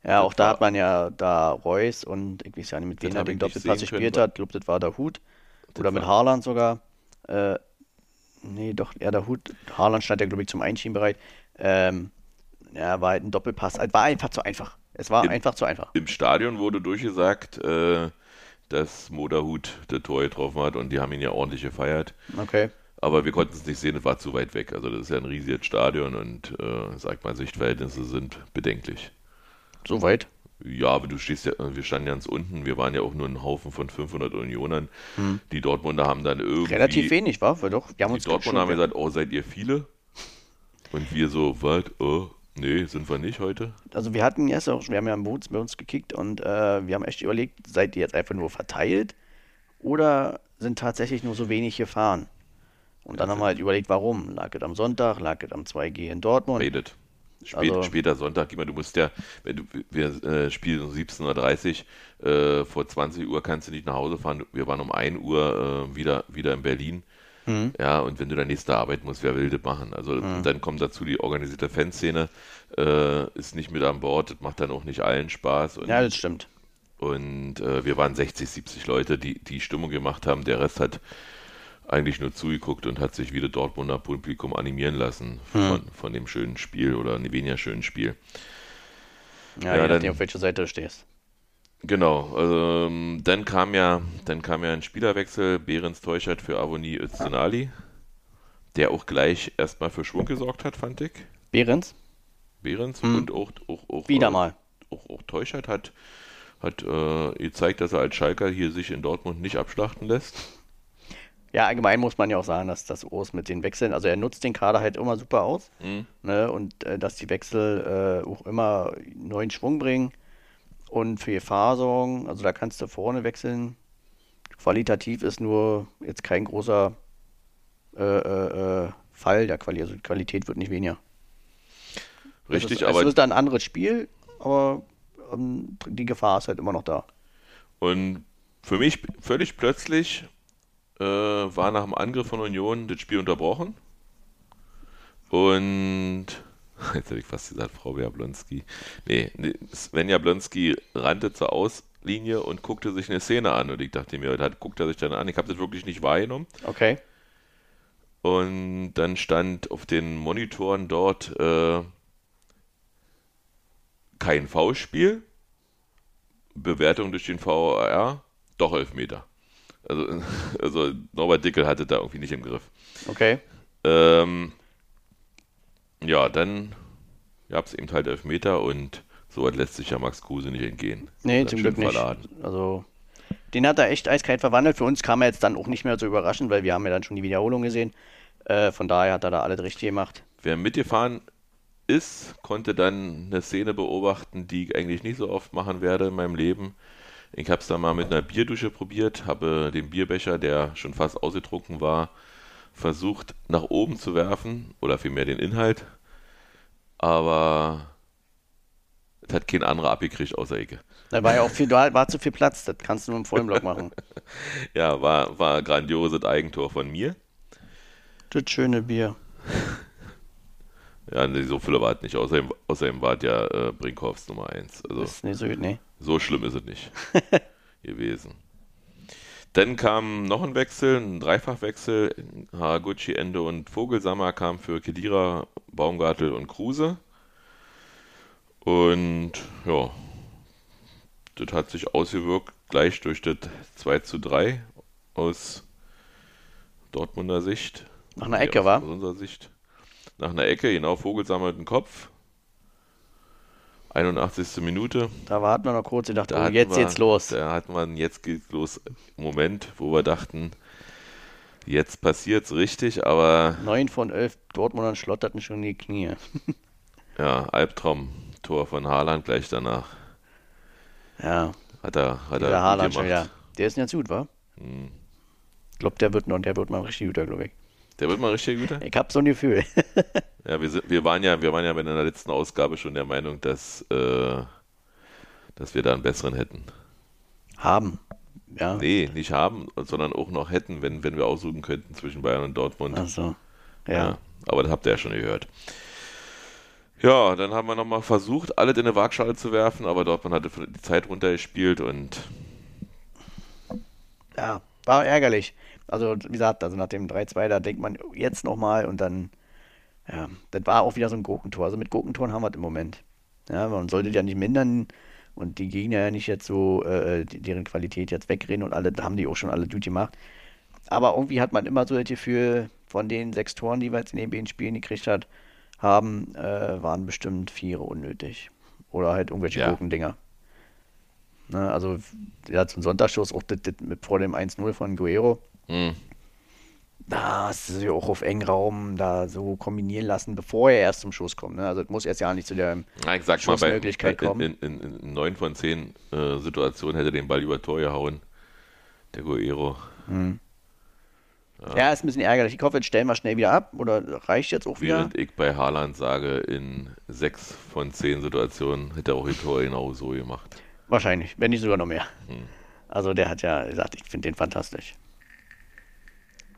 S4: ja, auch da hat man ja da Reus und ich weiß ja nicht, mit wem er den Doppelpass gespielt hat. Ich glaube, das war der Hut. Oder mit Haaland sogar. Äh, nee, doch, ja, der Hut. Haaland stand ja, glaube ich, zum Einschieben bereit. Ähm, ja, war halt ein Doppelpass. Es war einfach zu einfach. Es war
S1: Im-
S4: einfach zu einfach.
S1: Im Stadion wurde durchgesagt, äh, dass Moderhut das Tor getroffen hat und die haben ihn ja ordentlich gefeiert.
S4: Okay.
S1: Aber wir konnten es nicht sehen, es war zu weit weg. Also das ist ja ein riesiges Stadion und äh, sag mal, Sichtverhältnisse sind bedenklich.
S4: Soweit.
S1: Ja, aber du stehst ja, wir standen ganz unten, wir waren ja auch nur ein Haufen von 500 Unionern. Die Dortmunder haben dann irgendwie...
S4: Hm. Relativ wenig, war? Wir doch. Wir haben
S1: Die
S4: uns
S1: Dortmunder haben gesagt, oh, seid ihr viele? Und wir so, was? Oh, nee, sind wir nicht heute?
S4: also wir hatten jetzt auch, wir haben ja im Boots bei uns gekickt und äh, wir haben echt überlegt, seid ihr jetzt einfach nur verteilt oder sind tatsächlich nur so wenig gefahren? Und dann haben wir halt überlegt, warum. Lag es am Sonntag, lag es am 2G in Dortmund?
S1: Redet. Spät,
S4: Also-
S1: Später Sonntag, immer, du musst ja, wenn du, wir äh, spielen um 17.30 Uhr, äh, vor 20 Uhr kannst du nicht nach Hause fahren. Wir waren um 1 Uhr äh, wieder, wieder in Berlin.
S4: Mhm.
S1: Ja, und wenn du dann nächste Arbeit musst, wer will das machen? Also und dann kommt dazu die organisierte Fanszene, äh, ist nicht mit an Bord, das macht dann auch nicht allen Spaß. Und,
S4: Ja, das stimmt.
S1: und äh, wir waren 60, 70 Leute, die die Stimmung gemacht haben. Der Rest hat eigentlich nur zugeguckt und hat sich wieder Dortmunder Publikum animieren lassen von, von dem schönen Spiel oder einem weniger schönen Spiel.
S4: Ja,
S1: Ja,
S4: je
S1: dann-
S4: nachdem, auf welcher Seite du stehst.
S1: Genau, ähm, dann kam ja, dann kam ja ein Spielerwechsel, Behrens Teuchert für Avoni Öztunali, der auch gleich erstmal für Schwung gesorgt hat, fand ich.
S4: Behrens?
S1: Behrens
S4: Hm.
S1: und auch, auch, auch,
S4: Wieder
S1: äh,
S4: mal.
S1: auch, auch Teuchert hat, hat äh, gezeigt, dass er als Schalker hier sich in Dortmund nicht abschlachten lässt.
S4: Ja, allgemein muss man ja auch sagen, dass das Urs mit den Wechseln, also er nutzt den Kader halt immer super aus.
S1: Mhm.
S4: Ne, und äh, dass die Wechsel äh, auch immer neuen Schwung bringen und für Gefahr sorgen. Also da kannst du vorne wechseln. Qualitativ ist nur jetzt kein großer äh, äh, äh, Fall der Qualität. Also die Qualität wird nicht weniger.
S1: Richtig,
S4: es ist,
S1: aber
S4: Es ist ein anderes Spiel, aber ähm, die Gefahr ist halt immer noch da.
S1: Und für mich völlig plötzlich äh, war nach dem Angriff von Union das Spiel unterbrochen. Und [laughs] jetzt hätte ich fast gesagt, Frau Jablonski. Nee, Sven Jablonski rannte zur Auslinie und guckte sich eine Szene an. Und ich dachte mir, das guckt er sich dann an. Ich habe das wirklich nicht wahrgenommen.
S4: Okay.
S1: Und dann stand auf den Monitoren dort äh, kein Foulspiel. Bewertung durch den VAR, doch Elfmeter. Also, [laughs] also Norbert Dickel hatte da irgendwie nicht im Griff.
S4: Okay.
S1: Ähm, ja, dann gab es eben halt Elfmeter und so weit lässt sich ja Max Kruse nicht entgehen.
S4: Nee, zum Glück nicht.
S1: verladen.
S4: Also, den hat er echt eiskalt verwandelt. Für uns kam er jetzt dann auch nicht mehr so überraschend, weil wir haben ja dann schon die Wiederholung gesehen. Äh, von daher hat er da alles richtig gemacht.
S1: Wer mitgefahren ist, konnte dann eine Szene beobachten, die ich eigentlich nicht so oft machen werde in meinem Leben. Ich habe es dann mal mit einer Bierdusche probiert, habe den Bierbecher, der schon fast ausgetrunken war, versucht nach oben zu werfen oder vielmehr den Inhalt, aber es hat kein anderer abgekriegt außer Ecke.
S4: Da war ja auch viel, da war zu viel Platz. Das kannst du nur im vollen Block machen. [laughs]
S1: Ja, war, war grandioses Eigentor von mir.
S4: Das schöne Bier. [laughs]
S1: Ja, nee, so viele war es nicht. Außerdem, außerdem war es ja äh, Brinkhoffs Nummer 1. Also,
S4: Ist nicht so gut, nee.
S1: So schlimm ist es nicht [laughs] gewesen. Dann kam noch ein Wechsel, ein Dreifachwechsel. Haraguchi, Ende und Vogelsammer kam für Kedira, Baumgartel und Kruse. Und ja, das hat sich ausgewirkt gleich durch das 2 zu 3 aus Dortmunder Sicht.
S4: Nach einer Ecke,
S1: aus,
S4: wa?
S1: Aus unserer Sicht. Nach einer Ecke, genau, Vogelsammer mit dem Kopf. 81. Minute.
S4: Da warten wir noch kurz. Ich dachte,
S1: Da
S4: oh, jetzt
S1: wir,
S4: geht's los.
S1: Da hatten wir einen Jetzt geht's los Moment, wo wir dachten, jetzt passiert's richtig, aber
S4: Neun von elf Dortmundern schlotterten schon die Knie. [laughs]
S1: ja, Albtraum-Tor von Haaland gleich danach.
S4: Ja,
S1: Hat er, hat
S4: der
S1: er
S4: Haaland schon
S1: gemacht.
S4: wieder. Der ist jetzt gut, wa?
S1: Hm.
S4: Ich glaube, der wird noch, der wird mal richtig guter, glaube ich.
S1: Der wird mal richtig guter?
S4: Ich hab so ein Gefühl. [laughs]
S1: Ja, wir, sind, wir waren ja, wir waren ja in der letzten Ausgabe schon der Meinung, dass, äh, dass wir da einen besseren hätten.
S4: Haben. Ja.
S1: Nee, nicht haben, sondern auch noch hätten, wenn, wenn wir aussuchen könnten zwischen Bayern und Dortmund.
S4: Ach so. Ja.
S1: aber das habt ihr ja schon gehört. Ja, dann haben wir nochmal versucht, alles in eine Waagschale zu werfen, aber Dortmund hatte die Zeit runtergespielt und
S4: Ja, war ärgerlich. Also, wie gesagt, also nach dem 3-2, da denkt man jetzt nochmal und dann, ja, das war auch wieder so ein Gurkentor. Also mit Gurkentoren haben wir es im Moment. Ja, man sollte ja nicht mindern und die Gegner ja nicht jetzt so äh, deren Qualität jetzt wegreden und alle, da haben die auch schon alle gut gemacht. Aber irgendwie hat man immer so das Gefühl, von den sechs Toren, die wir jetzt in den beiden Spielen gekriegt hat, haben, äh, waren bestimmt vier unnötig. Oder halt irgendwelche
S1: Ja.
S4: Gurkendinger. Ne, also, ja, zum Sonntagsschuss auch das, das mit vor dem 1-0 von Guerrero.
S1: Hm,
S4: Da hast du sie auch auf engen Raum da so kombinieren lassen, bevor er erst zum Schuss kommt. Ne? Also, es muss erst ja nicht zu der
S1: na, ich sag mal, bei,
S4: Schussmöglichkeit kommen.
S1: in, 9 von 10 äh, Situationen hätte den Ball über Tor gehauen. Der Guerrero.
S4: Ja, ist ein bisschen ärgerlich. Ich hoffe, jetzt stellen wir schnell wieder ab. Oder reicht jetzt auch wieder?
S1: Während ich bei Haaland sage, in 6 von 10 Situationen hätte er auch die Tor genau so gemacht.
S4: Wahrscheinlich, wenn nicht sogar noch mehr.
S1: Hm.
S4: Also der hat ja gesagt, ich finde den fantastisch.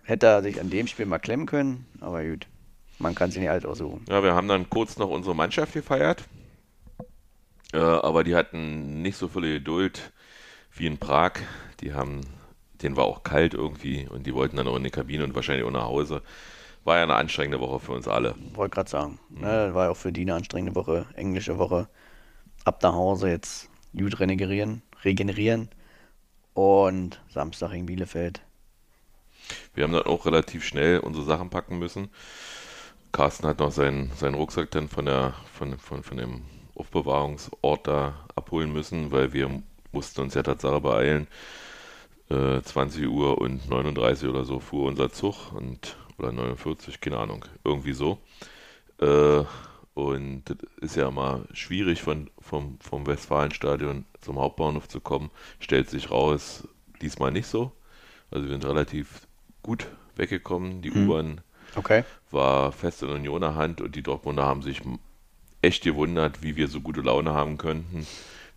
S4: Hätte er sich an dem Spiel mal klemmen können, aber gut. Man kann sich nicht alt aussuchen.
S1: Ja, wir haben dann kurz noch unsere Mannschaft gefeiert. Äh, aber die hatten nicht so viel Geduld wie in Prag. Die haben, denen war auch kalt irgendwie und die wollten dann auch in die Kabine und wahrscheinlich auch nach Hause. War ja eine anstrengende Woche für uns alle.
S4: Wollte gerade sagen. Ne, war ja auch für die eine anstrengende Woche, englische Woche. Ab nach Hause jetzt gut regenerieren, regenerieren. Und Samstag in Bielefeld.
S1: Wir haben dann auch relativ schnell unsere Sachen packen müssen. Carsten hat noch seinen, seinen Rucksack dann von, der, von, von, von dem Aufbewahrungsort da abholen müssen, weil wir mussten uns ja tatsächlich beeilen. Äh, 20 Uhr und 39 oder so fuhr unser Zug und oder 49, keine Ahnung, irgendwie so. Äh, und das ist ja immer schwierig, von, vom, vom Westfalenstadion zum Hauptbahnhof zu kommen. Stellt sich raus, diesmal nicht so. Also wir sind relativ gut weggekommen. Die
S4: Hm.
S1: U-Bahn
S4: Okay.
S1: war fest in Unioner Hand und die Dortmunder haben sich echt gewundert, wie wir so gute Laune haben könnten,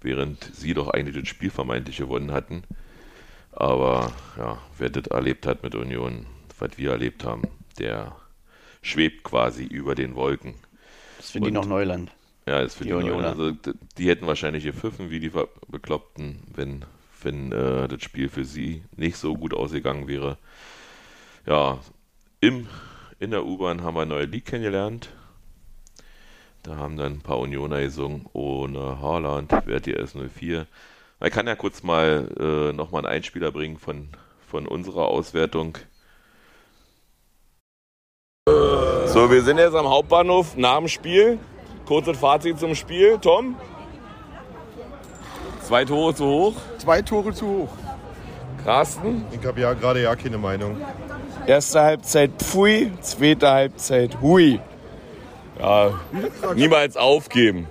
S1: während sie doch eigentlich das Spiel vermeintlich gewonnen hatten. Aber ja, wer das erlebt hat mit Union, was wir erlebt haben, der schwebt quasi über den Wolken.
S4: Das finde ich noch Neuland.
S1: Ja, das
S4: die,
S1: Neuen.
S4: Unioner.
S1: Also die hätten wahrscheinlich gepfiffen wie die Bekloppten, wenn, wenn äh, das Spiel für sie nicht so gut ausgegangen wäre. Ja, im, in der U-Bahn haben wir ein neues Lied kennengelernt. Da haben dann ein paar Unioner gesungen, ohne Haaland, wer die S04. Man kann ja kurz mal äh, nochmal einen Einspieler bringen von, von unserer Auswertung.
S5: So, wir sind jetzt am Hauptbahnhof nach dem Spiel. Kurzes Fazit zum Spiel. Tom? Zwei Tore zu hoch.
S6: Zwei Tore zu hoch.
S5: Carsten?
S6: Ich habe ja gerade ja keine Meinung.
S5: Erste Halbzeit Pfui, zweite Halbzeit Hui. Ja, niemals aufgeben.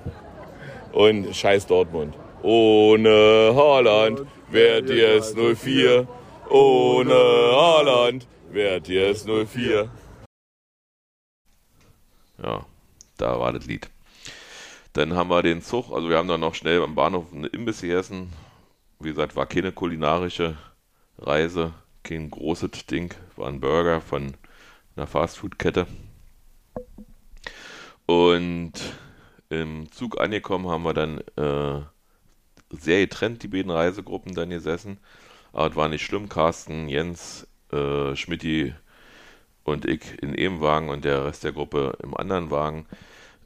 S5: Und scheiß Dortmund. Ohne Haaland wärt ihr es 04. Ohne Haaland wärt ihr es 04.
S1: Ja, da war das Lied. Dann haben wir den Zug, also wir haben dann noch schnell am Bahnhof eine Imbiss gegessen. Wie gesagt, war keine kulinarische Reise, kein großes Ding, war ein Burger von einer Fastfood-Kette. Und im Zug angekommen haben wir dann äh, sehr getrennt, die beiden Reisegruppen dann gesessen. Aber es war nicht schlimm, Carsten, Jens, äh, Schmidti und ich in einem Wagen und der Rest der Gruppe im anderen Wagen,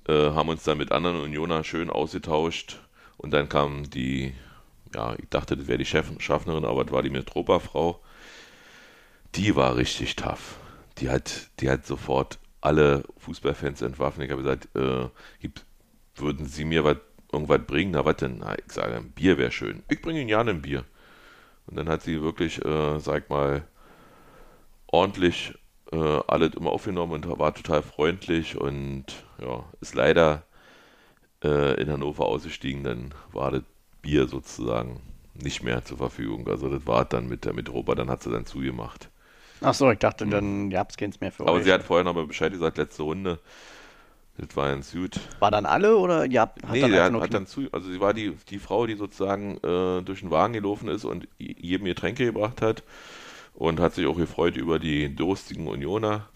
S1: äh, haben uns dann mit anderen Unioner schön ausgetauscht und dann kam die, ja, ich dachte, das wäre die Chef Schaffnerin, aber das war die Metropa-Frau. Die war richtig tough. Die hat, die hat sofort alle Fußballfans entwaffnet. Ich habe gesagt, äh, gibt, würden Sie mir was irgendwas bringen? Na, was denn? Na, ich sage, ein Bier wäre schön. Ich bringe Ihnen gerne ein Bier. Und dann hat sie wirklich, äh, sag mal, ordentlich äh, alles immer aufgenommen und war total freundlich und ja, ist leider äh, in Hannover ausgestiegen, dann war das Bier sozusagen nicht mehr zur Verfügung. Also das war dann mit der Metropa, dann hat sie dann zugemacht.
S4: Ach so, ich dachte, dann gab es keins mehr für
S1: Aber
S4: euch.
S1: sie hat vorher noch mal Bescheid gesagt, letzte Runde. Das war ganz gut.
S4: War dann alle oder ihr habt hat
S1: nee,
S4: dann
S1: hat, hat dann zu, also sie war die, die Frau, die sozusagen äh, durch den Wagen gelaufen ist und jedem Getränke gebracht hat und hat sich auch gefreut über die durstigen Unioner.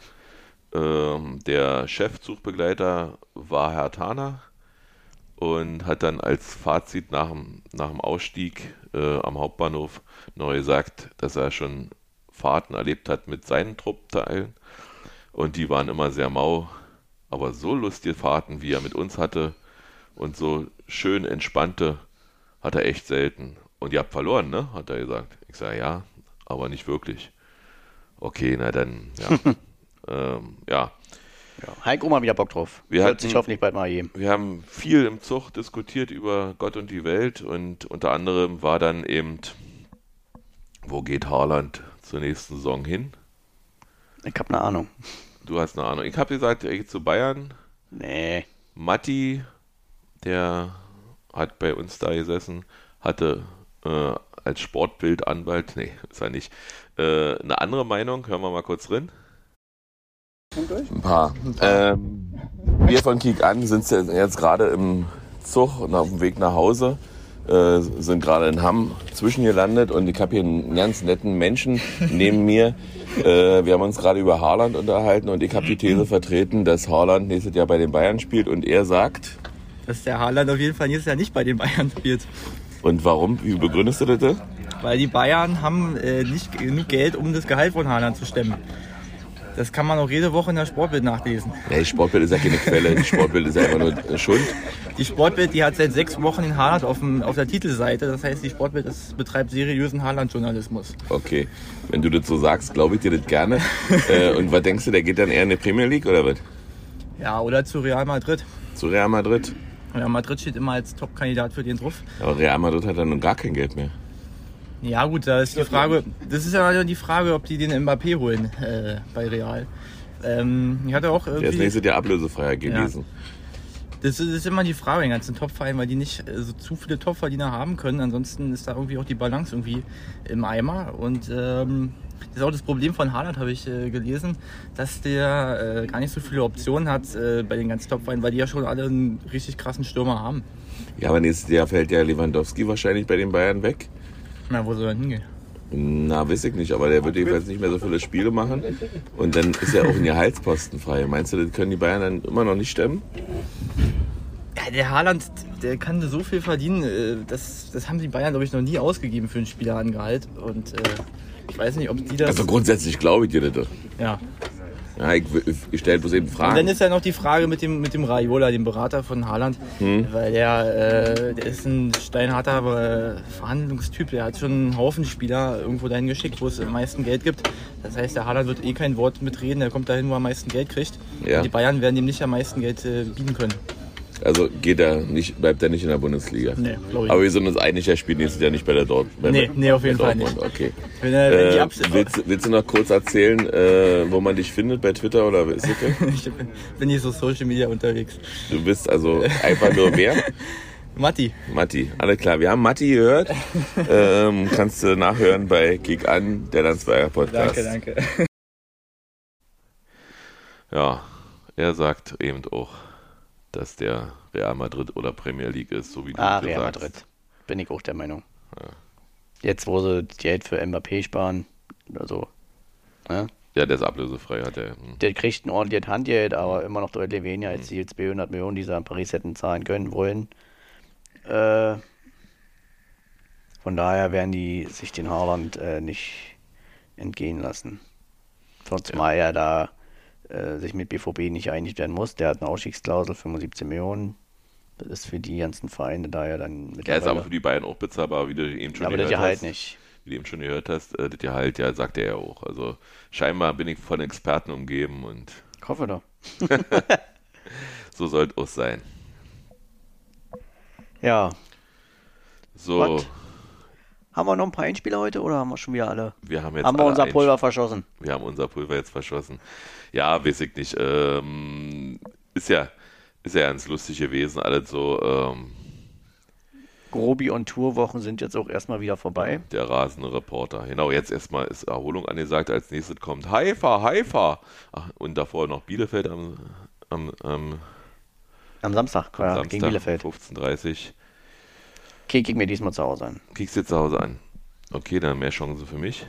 S1: Ähm, der Chefzugbegleiter war Herr Thaner und hat dann als Fazit nach dem, nach dem Ausstieg äh, am Hauptbahnhof noch gesagt, dass er schon Fahrten erlebt hat mit seinen Truppteilen und die waren immer sehr mau, aber so lustige Fahrten, wie er mit uns hatte und so schön entspannte, hat er echt selten. Und ihr habt verloren, ne? Hat er gesagt. Ich sage ja, aber nicht wirklich. Okay, na dann, ja. [laughs] ähm, ja.
S4: Ja, Heiko mal wieder Bock drauf.
S1: Wir
S4: Wird
S1: hatten-
S4: sich hoffentlich bald mal geben.
S1: Wir haben viel im Zug diskutiert über Gott und die Welt und unter anderem war dann eben, wo geht Haaland zur nächsten Saison hin?
S4: Ich habe eine Ahnung.
S1: Du hast eine Ahnung. Ich habe gesagt, er geht zu Bayern.
S4: Nee.
S1: Matti, der hat bei uns da gesessen, hatte äh, als Sportbildanwalt, nee, ist er nicht, äh, eine andere Meinung. Hören wir mal kurz drin.
S5: Ein paar. Ähm, wir von Kick an sind jetzt gerade im Zug und auf dem Weg nach Hause. Äh, sind gerade in Hamm zwischengelandet und ich habe hier einen ganz netten Menschen neben mir. Äh, wir haben uns gerade über Haaland unterhalten und ich habe die These vertreten, dass Haaland nächstes Jahr bei den Bayern spielt und er sagt.
S13: Dass der Haaland auf jeden Fall nächstes Jahr nicht bei den Bayern spielt.
S5: Und warum? Wie begründest du das?
S13: Weil die Bayern haben äh, nicht genug Geld, um das Gehalt von Haaland zu stemmen. Das kann man auch jede Woche in der Sportbild nachlesen.
S5: Ja, die Sportbild ist ja keine Quelle, die Sportbild ist ja einfach nur Schuld.
S13: Die Sportbild, die hat seit sechs Wochen den Haaland auf, dem, auf der Titelseite. Das heißt, die Sportbild ist, betreibt seriösen Haaland-Journalismus.
S5: Okay, wenn du das so sagst, glaube ich dir das gerne. äh, und was denkst du, der geht dann eher in die Premier League oder was?
S13: Ja, oder zu Real Madrid.
S5: Zu Real Madrid.
S13: Real Madrid steht immer als Top-Kandidat für den drauf.
S5: Aber Real Madrid hat dann nun gar kein Geld mehr.
S13: Ja gut, da ist die Frage, das ist ja die Frage, ob die den Mbappé holen äh, bei Real. Ähm, ich hatte auch
S5: Der ist
S13: irgendwie,
S5: nächstes Jahr ablösefreier gewesen.
S13: das ist, das ist immer die Frage in den ganzen Top-Vereinen, weil die nicht äh, so zu viele Top-Verdiener haben können. Ansonsten ist da irgendwie auch die Balance irgendwie im Eimer. Und ähm, das ist auch das Problem von Haaland, habe ich äh, gelesen, dass der äh, gar nicht so viele Optionen hat äh, bei den ganzen Top-Vereinen, weil die ja schon alle einen richtig krassen Stürmer haben.
S5: Ja, aber nächstes Jahr fällt ja Lewandowski wahrscheinlich bei den Bayern weg.
S13: Na, wo soll er hingehen?
S5: Na, weiß ich nicht, aber der wird jedenfalls nicht mehr so viele Spiele machen. Und dann ist ja auch ein Gehaltsposten frei. Meinst du, das können die Bayern dann immer noch nicht stemmen?
S13: Ja, der Haaland, der kann so viel verdienen. äh, Das, das haben die Bayern, glaube ich, noch nie ausgegeben für einen Spieler an Gehalt. Und äh, ich weiß nicht, ob die das.
S5: Also grundsätzlich glaube ich dir das.
S13: ja.
S5: Ja, ich, ich stelle bloß eben
S13: Und
S5: Fragen.
S13: dann ist ja noch die Frage mit dem, mit dem Raiola, dem Berater von Haaland.
S5: Hm.
S13: Weil der, äh, der ist ein steinharter Verhandlungstyp. Der hat schon einen Haufen Spieler irgendwo dahin geschickt, wo es am meisten Geld gibt. Das heißt, der Haaland wird eh kein Wort mitreden. Der kommt dahin, wo er am meisten Geld kriegt.
S5: Ja.
S13: Und die Bayern werden ihm nicht am meisten Geld äh, bieten können.
S5: Also geht er nicht, bleibt er nicht in der Bundesliga.
S13: Nee, ich
S5: Aber wir sind uns einig, er spielt nächstes Jahr nicht bei der Dort. bei-
S13: Nee, nee, auf jeden Fall
S5: Dortmund.
S13: nicht.
S5: Okay.
S13: Wenn er- wenn
S5: Äh, willst, willst du noch kurz erzählen, äh, wo man dich findet bei Twitter oder ist [laughs]
S13: ich bin, bin nicht so Social Media unterwegs.
S5: Du bist also einfach nur wer? [laughs]
S13: Matti.
S5: Matti, alles klar. Wir haben Matti gehört. ähm, kannst du nachhören bei Kick an, der Landsberger Podcast.
S13: Danke, danke.
S1: Ja, er sagt eben auch, dass der Real Madrid oder Premier League ist, so wie du
S4: Ah,
S1: gesagt
S4: Real. Madrid. Bin ich auch der Meinung. Jetzt, wo sie Geld für Mbappé sparen oder so. Ne?
S1: Ja, der ist ablösefrei, hat er. Hm.
S4: Der kriegt ein ordentliches Handgeld, aber immer noch deutlich weniger als die 200 Millionen, die sie an Paris hätten zahlen können wollen. Äh, von daher werden die sich den Haaland äh, nicht entgehen lassen. Zumal er da äh, sich mit BVB nicht einig werden muss. Der hat eine Ausstiegsklausel, 75 Millionen. Das ist für die ganzen Vereine daher dann
S1: Er ist aber für die Bayern auch bezahlbar, wie du eben schon
S4: Aber das
S1: hast.
S4: nicht.
S1: Wie du eben schon gehört hast, äh, das Gehalt, ja, sagt er ja auch. Also scheinbar bin ich von Experten umgeben und
S4: Ich hoffe doch. [laughs] [laughs]
S1: so soll es sein.
S4: Ja.
S1: So,
S4: Was? Haben wir noch ein paar Einspieler heute oder haben wir schon wieder alle?
S1: wir haben jetzt
S4: haben wir unser Pulver verschossen.
S1: Wir haben unser Pulver jetzt verschossen. Ja, weiß ich nicht. Ähm, ist ja, ist ja ganz lustig gewesen, alles so. Ähm,
S4: Grobi und Tourwochen sind jetzt auch erstmal wieder vorbei.
S1: der rasende Reporter. Genau, jetzt erstmal ist Erholung angesagt. Als nächstes kommt Haifa, Haifa. Ach, und davor noch Bielefeld am, am, am,
S4: Am Samstag,
S1: am
S4: ja,
S1: Samstag,
S4: gegen Bielefeld.
S1: 15.30
S4: Okay, kick mir diesmal zu Hause an.
S1: Kriegst du zu Hause an. Okay, dann mehr Chancen für mich.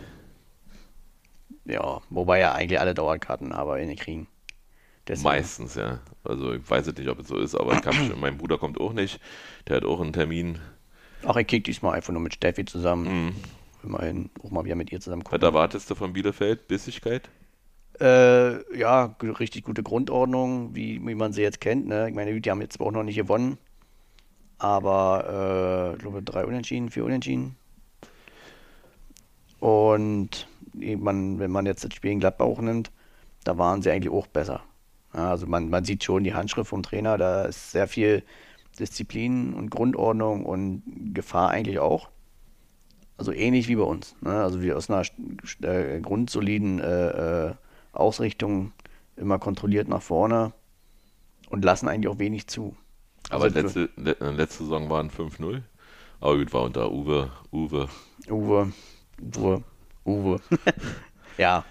S4: Ja, wobei ja eigentlich alle Dauerkarten aber eh nicht kriegen. Deswegen-
S1: Meistens, ja. Also ich weiß jetzt nicht, ob es so ist, aber ich schon, mein Bruder kommt auch nicht. Der hat auch einen Termin.
S4: Ach, ich kick diesmal einfach nur mit Steffi zusammen.
S1: Mhm.
S4: Immerhin auch mal wieder mit ihr zusammen
S1: Was
S4: gucken.
S1: erwartest du von Bielefeld? Bissigkeit?
S4: Äh, ja, richtig gute Grundordnung, wie, wie man sie jetzt kennt. Ne? Ich meine, die haben jetzt auch noch nicht gewonnen, aber äh, ich glaube drei Unentschieden, vier Unentschieden. Und man, wenn man jetzt das Spiel in Gladbach nimmt, da waren sie eigentlich auch besser. Also man, man sieht schon die Handschrift vom Trainer, da ist sehr viel Disziplin und Grundordnung und Gefahr eigentlich auch. Also ähnlich wie bei uns. Ne? Also wir aus einer äh, grundsoliden äh, äh, Ausrichtung immer kontrolliert nach vorne und lassen eigentlich auch wenig zu.
S1: Aber
S4: Also,
S1: letzte, le, äh, letzte Saison waren 5-0. Aber gut, war unter Uwe, Uwe.
S4: Uwe, Uwe, Uwe. [laughs] ja.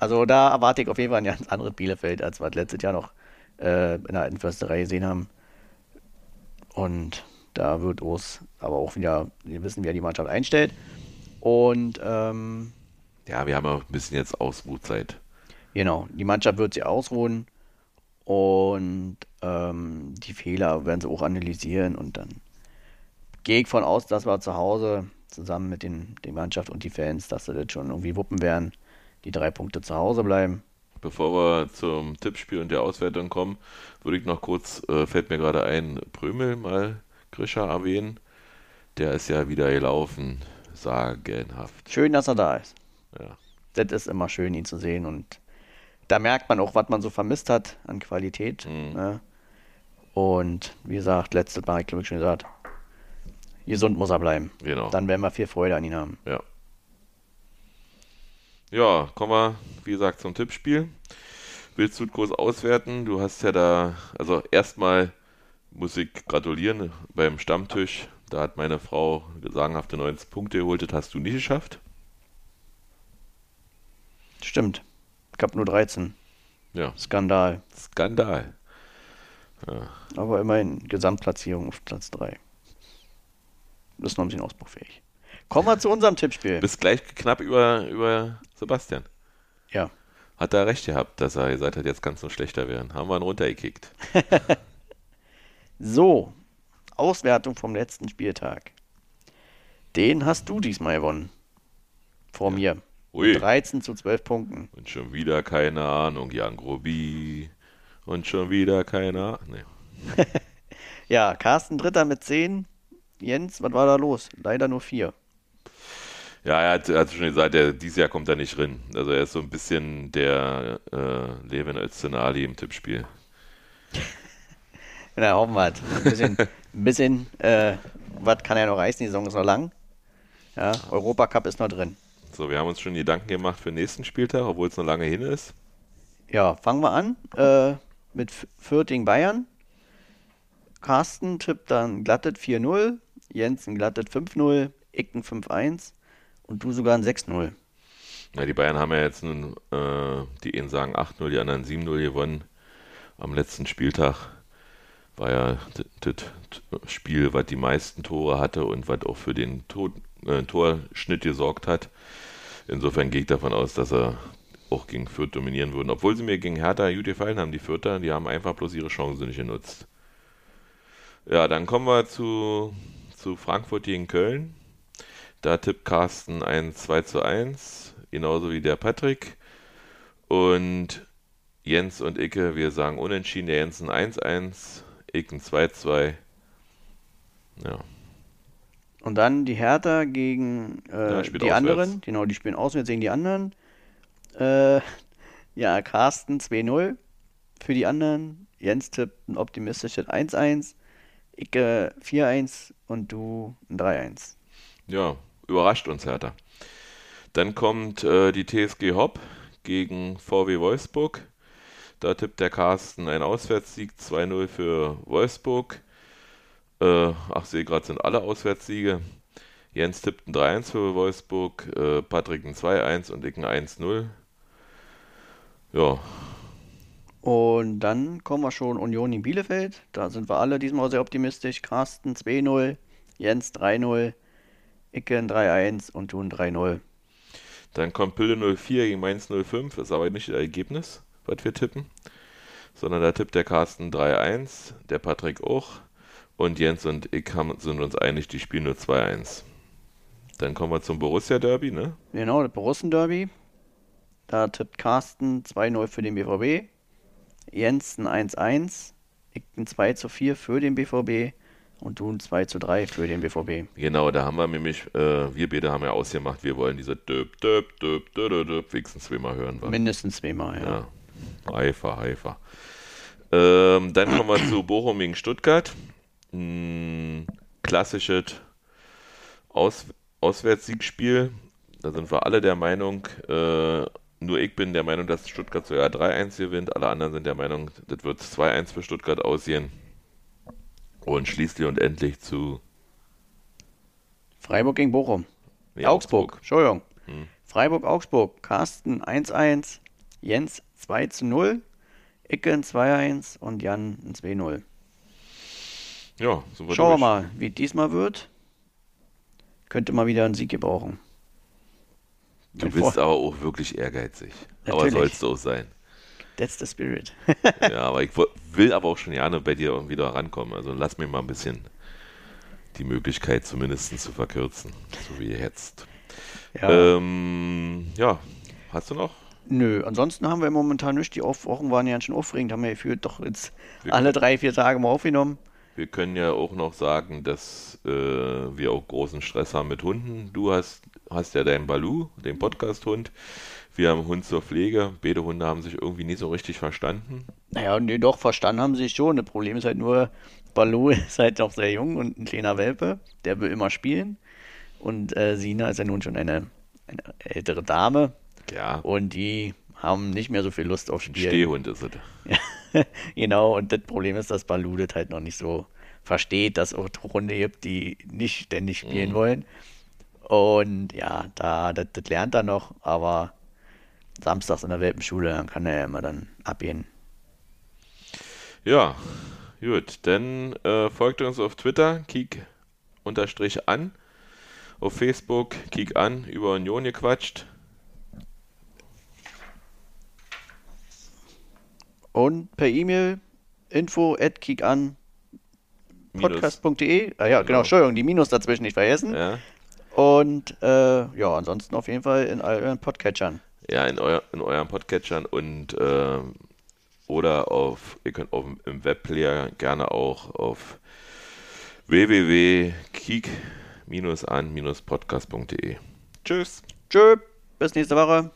S4: Also da erwarte ich auf jeden Fall ein ganz anderes Bielefeld, als wir das letztes Jahr noch äh, in der alten Försterei gesehen haben. Und da wird Urs aber auch wieder, wir wissen, wie er die Mannschaft einstellt. Und ähm,
S1: Ja, wir haben auch ein bisschen jetzt Ausruhzeit.
S4: Genau, die Mannschaft wird sie ausruhen und ähm, die Fehler werden sie auch analysieren und dann gehe ich von aus, dass wir zu Hause zusammen mit den, der Mannschaft und die Fans, dass sie das schon irgendwie wuppen werden, die drei Punkte zu Hause bleiben.
S1: Bevor wir zum Tippspiel und der Auswertung kommen, würde ich noch kurz, äh, fällt mir gerade ein, Prömel mal Grisha erwähnen. Der ist ja wieder gelaufen. Sagenhaft.
S4: Schön, dass er da ist.
S1: Ja.
S4: Das ist immer schön, ihn zu sehen und da merkt man auch, was man so vermisst hat an Qualität.
S1: Mhm.
S4: Ne? Und wie gesagt, letztes Mal, ich glaube ich schon gesagt, gesund muss er bleiben.
S1: Genau.
S4: Dann werden wir viel Freude an ihn haben.
S1: Ja. Ja, kommen wir, wie gesagt, zum Tippspiel. Willst du groß auswerten? Du hast ja da, also erstmal muss ich gratulieren beim Stammtisch. Da hat meine Frau sagenhafte 90 Punkte geholt, das hast du nicht geschafft.
S4: Stimmt. Ich habe nur 13.
S1: Ja.
S4: Skandal.
S1: Skandal. Ja.
S4: Aber immerhin Gesamtplatzierung auf Platz 3. Das ist noch ein bisschen ausbaufähig. Kommen wir zu unserem Tippspiel.
S1: Bist gleich knapp über, über Sebastian.
S4: Ja.
S1: Hat er recht gehabt, dass er gesagt hat, jetzt kann es noch schlechter werden. Haben wir ihn runtergekickt. [laughs]
S4: So, Auswertung vom letzten Spieltag. Den hast du diesmal gewonnen. Vor mir.
S1: Ui.
S4: 13 zu 12 Punkten.
S1: Und schon wieder keine Ahnung, Jan Grobi. Und schon wieder keine Ahnung. Nee. [laughs]
S4: Ja, Carsten Dritter mit 10. Jens, was war da los? Leider nur 4.
S1: Ja, er hat, hat schon gesagt, er, dieses Jahr kommt er nicht drin. Also er ist so ein bisschen der äh, Levin Öztunali im Tippspiel. [laughs]
S4: Na, hoffen wir. Ein bisschen, [laughs] ein bisschen äh, was kann er noch reißen? Die Saison ist noch lang. Ja, Europacup ist noch drin.
S1: So, wir haben uns schon Gedanken gemacht für den nächsten Spieltag, obwohl es noch lange hin ist.
S4: Ja, fangen wir an äh, mit Fürth gegen Bayern. Carsten tippt dann glattet 4-0, Jensen glattet 5-0, Icken 5-1 und du sogar ein 6-0.
S1: Ja, die Bayern haben ja jetzt nun, äh, die einen sagen 8-0, die anderen 7-0 gewonnen. Am letzten Spieltag war ja das Spiel, was die meisten Tore hatte und was auch für den Tor, äh, Torschnitt gesorgt hat. Insofern gehe ich davon aus, dass er auch gegen Fürth dominieren würden. Obwohl sie mir gegen Hertha gut gefallen haben, die Fürther, die haben einfach bloß ihre Chancen nicht genutzt. Ja, dann kommen wir zu, zu Frankfurt gegen Köln. Da tippt Carsten ein 2 zu 1, genauso wie der Patrick. Und Jens und Icke, wir sagen unentschieden. Der Jensen 1-1, Icken 2-2. Ja.
S4: Und dann die Hertha gegen äh,
S1: Ja,
S4: die anderen. Genau, die spielen auswärts gegen die anderen. Äh, ja, Carsten 2-0 für die anderen. Jens tippt ein optimistisches 1-1. Icke 4-1 und du ein 3-1.
S1: Ja, überrascht uns Hertha. Dann kommt äh, die TSG Hopp gegen VW Wolfsburg. Da tippt der Carsten ein Auswärtssieg 2-0 für Wolfsburg. Äh, ach, sehe gerade, sind alle Auswärtssiege. Jens tippt ein 3-1 für Wolfsburg, äh, Patrick ein 2-1 und ich ein 1-0. Ja,
S4: Und dann kommen wir schon Union in Bielefeld. Da sind wir alle diesmal sehr optimistisch. Carsten 2-0, Jens 3-0, Icke ein 3-1 und du ein 3-0.
S1: Dann kommt Pille 04 gegen Mainz 05, ist aber nicht das Ergebnis, was wir tippen, sondern da tippt der Carsten 3-1, der Patrick auch und Jens und ich haben, sind uns einig, die spielen nur 2-1. Dann kommen wir zum Borussia Derby, ne?
S4: Genau, das Borussen-Derby. Da tippt Carsten 2-0 für den BVB, Jens ein 1-1, Ick ein 2-4 für den BVB und du ein 2-3 für den BVB.
S1: Genau, da haben wir nämlich, äh, wir beide haben ja ausgemacht, wir wollen diese Döp, Döp, Döp, Döp, Döp, Döp wenigstens zweimal hören. wa?
S4: Mindestens zweimal, ja.
S1: Ja, Eifer, Eifer. Ähm, dann kommen wir zu Bochum gegen Stuttgart. Ein klassisches Aus Auswärtssiegspiel. Da sind wir alle der Meinung, äh, nur ich bin der Meinung, dass Stuttgart sogar 3-1 gewinnt. Alle anderen sind der Meinung, das wird 2-1 für Stuttgart aussehen. Und schließlich und endlich zu
S4: Freiburg gegen Bochum.
S1: Nee,
S4: Augsburg, Entschuldigung.
S1: Hm.
S4: Freiburg-Augsburg. Carsten 1-1, Jens 2-0, Icke ein 2-1 und Jan ein 2-0.
S1: Ja, wir
S4: Schauen wir mal, wie es diesmal wird. Könnte mal wieder einen Sieg gebrauchen.
S1: Du bist aber auch wirklich ehrgeizig. Aber
S4: Natürlich.
S1: sollst du auch sein.
S4: That's the spirit. [laughs]
S1: ja, aber ich will aber auch schon gerne bei dir irgendwie da rankommen. Also lass mir mal ein bisschen die Möglichkeit zumindest zu verkürzen, so wie jetzt.
S4: Ja.
S1: Ähm, ja, hast du noch?
S4: Nö, ansonsten haben wir momentan nicht. Die Wochen waren ja schon aufregend, haben wir gefühlt doch jetzt alle drei, vier Tage mal aufgenommen.
S1: Wir können ja auch noch sagen, dass äh, wir auch großen Stress haben mit Hunden. Du hast hast ja deinen Balu, den Podcast-Hund. Wir haben einen Hund zur Pflege. Beide Hunde haben sich irgendwie nie so richtig verstanden.
S4: Naja, nee, doch, verstanden haben sie sich schon. Das Problem ist halt nur, Baloo [laughs] ist halt noch sehr jung und ein kleiner Welpe. Der will immer spielen. Und äh, Sina ist ja nun schon eine, eine ältere Dame.
S1: Ja.
S4: Und die haben nicht mehr so viel Lust auf Spielen.
S1: Stehhund ist es. [laughs]
S4: Genau, und das Problem ist, dass Baloo das halt noch nicht so versteht, dass es auch Hunde gibt, die nicht ständig spielen
S1: Mhm.
S4: wollen. Und ja, da, das, das lernt er noch, aber samstags in der Welpenschule, dann kann er ja immer dann abgehen.
S1: Ja, gut. Dann äh, folgt uns auf Twitter, Kiek unterstrich an. Auf Facebook, Kiek an, über Union gequatscht.
S4: Und per E-Mail info at kickan podcast.de. Ah, ja, genau,
S1: Genau.
S4: Entschuldigung, die Minus dazwischen nicht vergessen.
S1: Ja.
S4: Und äh, ja, ansonsten auf jeden Fall in all euren Podcatchern.
S1: Ja, in, euer, in euren Podcatchern und ähm, oder auf, ihr könnt auf, im Webplayer gerne auch auf www.kiek-an-podcast.de. Tschüss.
S4: Tschö, bis nächste Woche.